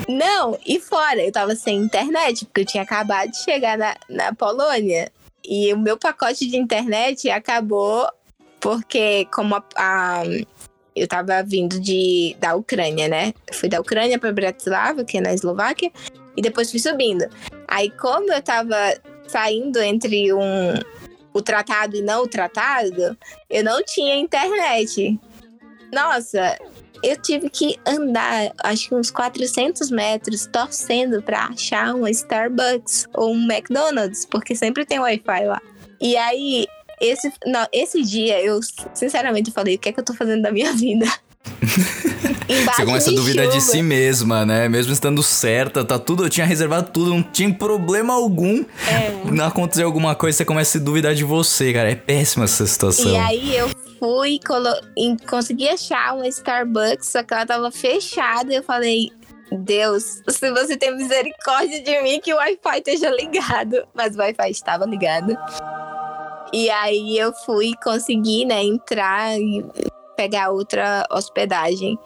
B: Não, e fora, eu tava sem internet, porque eu tinha acabado de chegar na, na Polônia. E o meu pacote de internet acabou porque, como a, a- eu tava vindo de, da Ucrânia, né? Fui da Ucrânia pra Bratislava, que é na Eslováquia, e depois fui subindo. Aí, como eu tava saindo entre um, o tratado e não o tratado, eu não tinha internet. Nossa, eu tive que andar, acho que uns 400 metros, torcendo pra achar uma Starbucks ou um McDonald's, porque sempre tem Wi-Fi lá. E aí, esse, não, esse dia, eu sinceramente falei: o que é que eu tô fazendo da minha vida? Embaixo
A: Você começa a duvidar de si mesma, né? Mesmo estando certa, tá tudo. Eu tinha reservado tudo, não tinha problema algum.
B: É.
A: Não acontecer alguma coisa, você começa a duvidar de você, cara. É péssima essa situação.
B: E aí eu fui e consegui achar uma Starbucks, só que ela tava fechada. Eu falei, Deus, se você tem misericórdia de mim, que o Wi-Fi esteja ligado. Mas o Wi-Fi estava ligado. E aí eu fui conseguir, né, entrar e pegar outra hospedagem.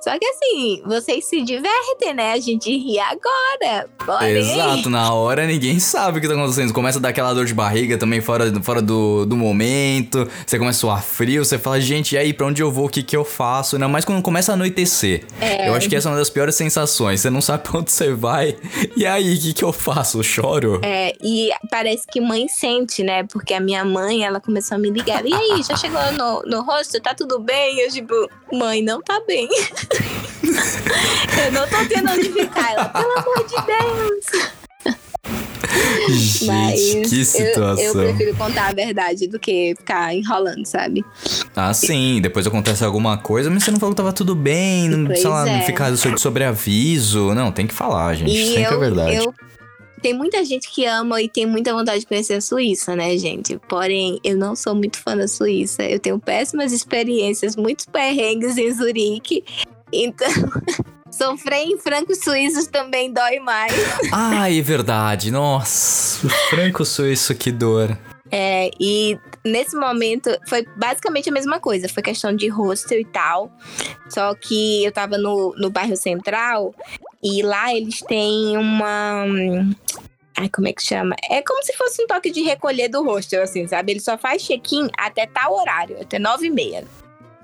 B: Só que assim, vocês se divertem, né? A gente ri agora. Porém,
A: Exato, na hora ninguém sabe o que tá acontecendo. Começa a dar aquela dor de barriga também fora, fora do, do momento. Você começa a suar frio, você fala, gente, e aí, pra onde eu vou? O que que eu faço? Ainda mais quando começa a anoitecer.
B: É.
A: Eu acho que essa é uma das piores sensações. Você não sabe pra onde você vai. E aí, o que que eu faço? Eu choro?
B: É, e parece que mãe sente, né? Porque a minha mãe, ela começou a me ligar. E aí, já chegou no, no rosto? Tá tudo bem? Eu, tipo, mãe, não tá bem. eu não tô tendo onde ficar. Ela, pelo amor de Deus.
A: Gente,
B: Mas
A: que
B: eu-
A: situação.
B: Eu, prefiro contar a verdade do que ficar enrolando, sabe?
A: Ah, sim, depois acontece alguma coisa, mas você não falou que tava tudo bem, não, sei lá, não
B: é.
A: ficar sobre, sobre aviso. Não, tem que falar, gente.
B: E
A: sempre
B: eu,
A: é verdade.
B: eu. Tem muita gente que ama e tem muita vontade de conhecer a Suíça, né, gente? Porém, eu não sou muito fã da Suíça. Eu tenho péssimas experiências, muitos perrengues em Zurique. Então, sofrer em francos suíços também dói mais.
A: Ai, é verdade. Nossa, o franco suíço, que dor.
B: É, e nesse momento foi basicamente a mesma coisa. Foi questão de hostel e tal. Só que eu tava no, no bairro central e lá eles têm uma. Ai, como é que chama? É como se fosse um toque de recolher do hostel, assim, sabe? Ele só faz check-in até tal horário, até nove e meia.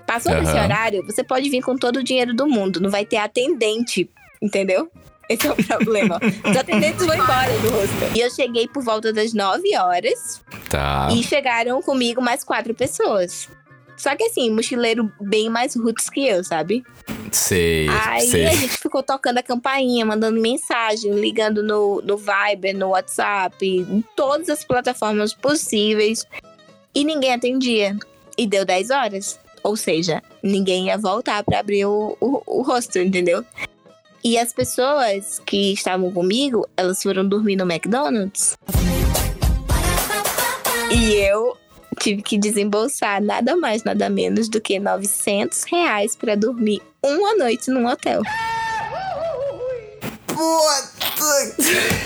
B: Passou desse horário, você pode vir com todo o dinheiro do mundo. Não vai ter atendente, entendeu? Esse é o problema. Os atendentes vão embora do hostel. E eu cheguei por volta das 9 horas.
A: Tá.
B: E chegaram comigo mais quatro pessoas. Só que assim, mochileiro bem mais roots que eu, sabe?
A: Sei,
B: Aí
A: sei.
B: a gente ficou tocando a campainha, mandando mensagem, ligando no, no Viber, no WhatsApp, em todas as plataformas possíveis. E ninguém atendia. E deu 10 horas. Ou seja, ninguém ia voltar pra abrir o, o, o rosto, entendeu? E as pessoas que estavam comigo, elas foram dormir no McDonald's. E eu tive que desembolsar nada mais, nada menos do que 900 reais pra dormir uma noite num hotel.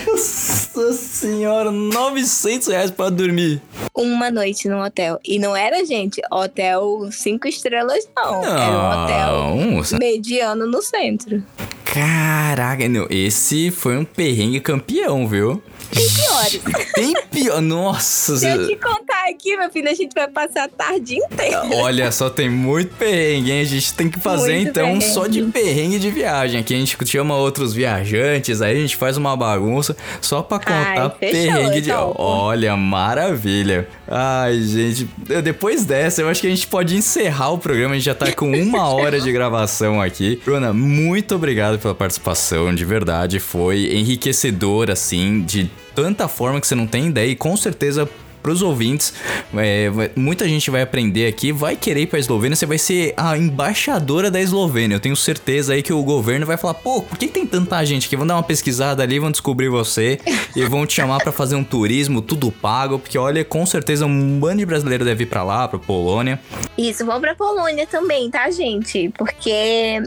A: Nossa senhora, 900 reais pra dormir.
B: Uma noite num hotel. E não era, gente, hotel cinco estrelas, não. Era um hotel mediano no centro.
A: Caraca, não, esse foi um perrengue campeão, viu?
B: Tem piores.
A: Tem pior. Nossa.
B: Se eu te contar aqui, meu filho, a gente vai passar a tarde inteira.
A: Olha só, tem muito perrengue, hein? A gente tem que fazer
B: Muito
A: então
B: perrengue.
A: só de perrengue de viagem. Aqui a gente chama outros viajantes, aí a gente faz uma bagunça só pra contar
B: Ai, fechou,
A: perrengue de.
B: então.
A: Olha, maravilha. Ai, gente, depois dessa, eu acho que a gente pode encerrar o programa. A gente já tá com uma hora de gravação aqui. Bruna, muito obrigado pela participação, de verdade. Foi enriquecedor, assim, de tanta forma que você não tem ideia. E com certeza pros ouvintes. É, muita gente vai aprender aqui, vai querer ir pra Eslovênia, você vai ser a embaixadora da Eslovênia. Eu tenho certeza aí que o governo vai falar: pô, por que tem tanta gente aqui? Vão dar uma pesquisada ali, vão descobrir você e vão te chamar pra fazer um turismo, tudo pago. Porque olha, com certeza um bando de brasileiro deve ir pra lá, pra Polônia.
B: Isso, vamos pra Polônia também, tá, gente? Porque,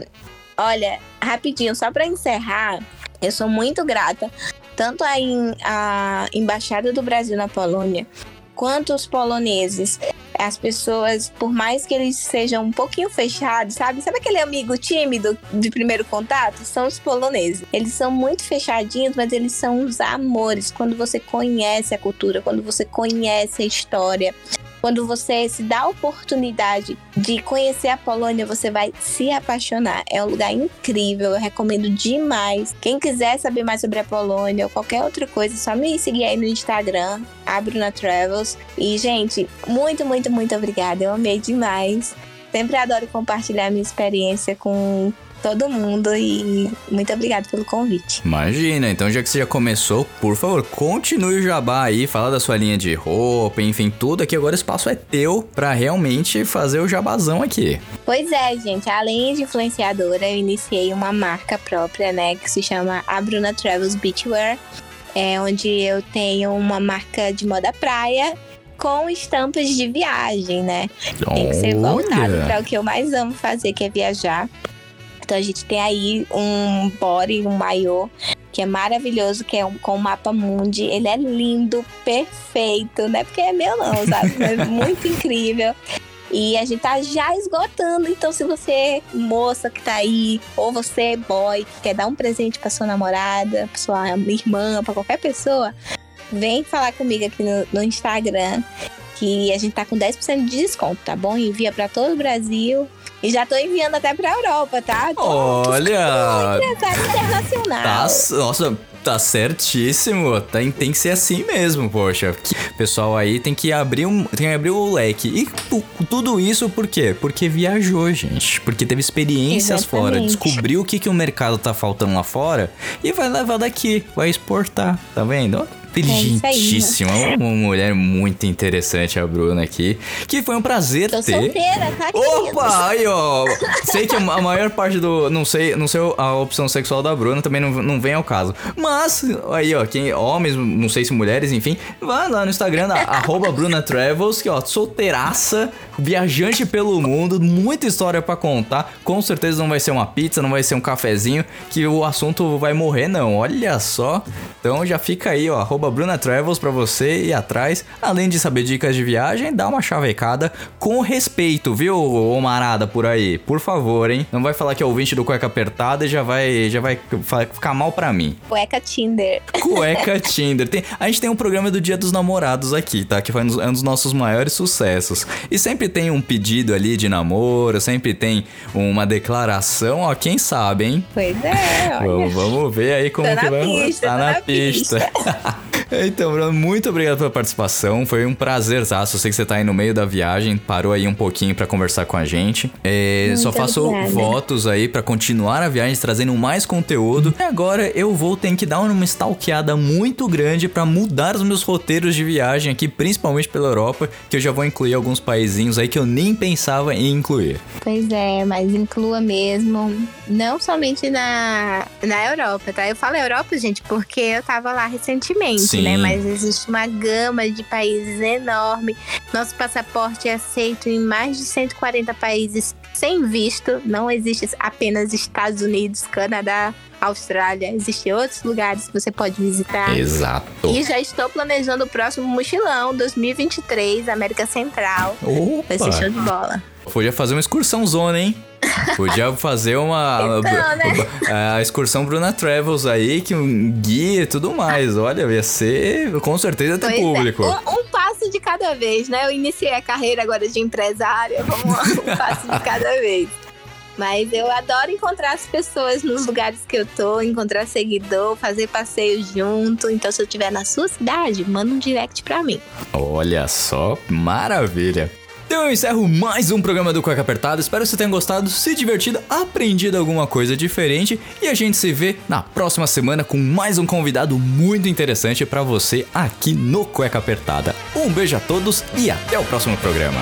B: olha, rapidinho, só pra encerrar, eu sou muito grata tanto em- à Embaixada do Brasil na Polônia, quanto os poloneses. As pessoas, por mais que eles sejam um pouquinho fechados, sabe? Sabe aquele amigo tímido de primeiro contato? São os poloneses. Eles são muito fechadinhos, mas eles são os amores. Quando você conhece a cultura, quando você conhece a história, quando você se dá a oportunidade de conhecer a Polônia, você vai se apaixonar. É um lugar incrível, eu recomendo demais. Quem quiser saber mais sobre a Polônia ou qualquer outra coisa, só me seguir aí no Instagram, Abruna Travels. E, gente, muito, muito, muito obrigada. Eu amei demais. Sempre adoro compartilhar minha experiência com todo mundo e muito obrigada pelo convite.
A: Imagina, então já que você já começou, por favor, continue o jabá aí, fala da sua linha de roupa, enfim, tudo aqui. Agora o espaço é teu pra realmente fazer o jabazão aqui.
B: Pois é, gente. Além de influenciadora, eu iniciei uma marca própria, né? Que se chama A Bruna Travels Beachwear. É onde eu tenho uma marca de moda praia com estampas de viagem, né? Tem que ser voltado para o que eu mais amo fazer, que é viajar. Então a gente tem aí um body, um maiô, que é maravilhoso, que é um, com o mapa mundi. Ele é lindo, perfeito, não é porque é meu não, sabe? É muito incrível. E a gente tá já esgotando, então se você, moça que tá aí, ou você, boy, que quer dar um presente pra sua namorada, pra sua irmã, pra qualquer pessoa, vem falar comigo aqui no, no Instagram, que a gente tá com 10% de desconto, tá bom? Envia pra todo o Brasil. E já tô enviando até pra Europa, tá? Tô
A: Olha!
B: empresário internacional.
A: Tá, nossa, tá certíssimo. Tem, tem que ser assim mesmo, poxa. Pessoal aí tem que abrir um, tem que abrir o leque. E tudo isso por quê? Porque viajou, gente. Porque teve experiências
B: Exatamente.
A: fora, descobriu o que, que o mercado tá faltando lá fora e vai levar daqui, vai exportar, tá vendo? Ó,
B: É
A: Inteligentíssima, uma mulher muito interessante a Bruna aqui, que foi um prazer
B: Tô
A: ter.
B: solteira, tá?
A: Opa, aí ó. Sei que a maior parte do. Não sei, não sei a opção sexual da Bruna também não, não vem ao caso. Mas, aí ó, quem, homens, não sei se mulheres, enfim, vai lá no Instagram, na- arroba Bruna Travels, que ó, solteiraça, viajante pelo mundo, muita história pra contar. Com certeza não vai ser uma pizza, não vai ser um cafezinho, que o assunto vai morrer, não. Olha só. Então já fica aí, ó, arroba Bruna Travels pra você ir atrás. Além de saber dicas de viagem, dá uma chavecada com respeito, viu, marada por aí? Por favor, hein? Não vai falar que é ouvinte do Cueca Apertada e já vai, já vai ficar mal pra mim.
B: Cueca Tinder.
A: Cueca Tinder. Tem- a gente tem um programa do Dia dos Namorados aqui, tá? Que foi um dos, é um dos nossos maiores sucessos. E sempre tem um pedido ali de namoro, sempre tem uma declaração, ó, quem sabe, hein?
B: Pois é, olha.
A: Vamos, vamos ver aí como
B: Tá
A: que vai
B: pista,
A: tá
B: tá
A: na
B: na
A: pista. Então, Bruno, muito obrigado pela participação. Foi um prazer, Eu sei que você tá aí no meio da viagem, parou aí um pouquinho pra conversar com a gente. É, só faço
B: obrigada.
A: votos aí pra continuar a viagem, trazendo mais conteúdo. E agora eu vou ter que dar uma stalkeada muito grande pra mudar os meus roteiros de viagem aqui, principalmente pela Europa, que eu já vou incluir alguns paizinhos aí que eu nem pensava em incluir.
B: Pois é, mas inclua mesmo, não somente na, na Europa, tá? Eu falo Europa, gente, porque eu tava lá recentemente,
A: Sim.
B: Né? Mas existe uma gama de países enorme. Nosso passaporte é aceito em mais de 140 países sem visto. Não existe apenas Estados Unidos, Canadá, Austrália. Existem outros lugares que você pode visitar.
A: Exato.
B: E já estou planejando o próximo mochilão 2023, América Central. Vai ser show
A: Opa!
B: de bola.
A: Podia fazer uma excursão zona, hein? Podia fazer uma.
B: Então, né?
A: A excursão Bruna Travels aí, que um guia e tudo mais. Olha, ia ser. Com certeza ter
B: Pois é.
A: público.
B: Um, um passo de cada vez, né? Eu iniciei a carreira agora de empresária. Vamos lá, um passo de cada vez. Mas eu adoro encontrar as pessoas nos lugares que eu tô, encontrar seguidor, fazer passeio junto. Então, se eu estiver na sua cidade, manda um direct pra mim.
A: Olha só, maravilha. Então eu encerro mais um programa do Cueca Apertada. Espero que você tenha gostado, se divertido, aprendido alguma coisa diferente. E a gente se vê na próxima semana com mais um convidado muito interessante pra você aqui no Cueca Apertada. Um beijo a todos e até o próximo programa.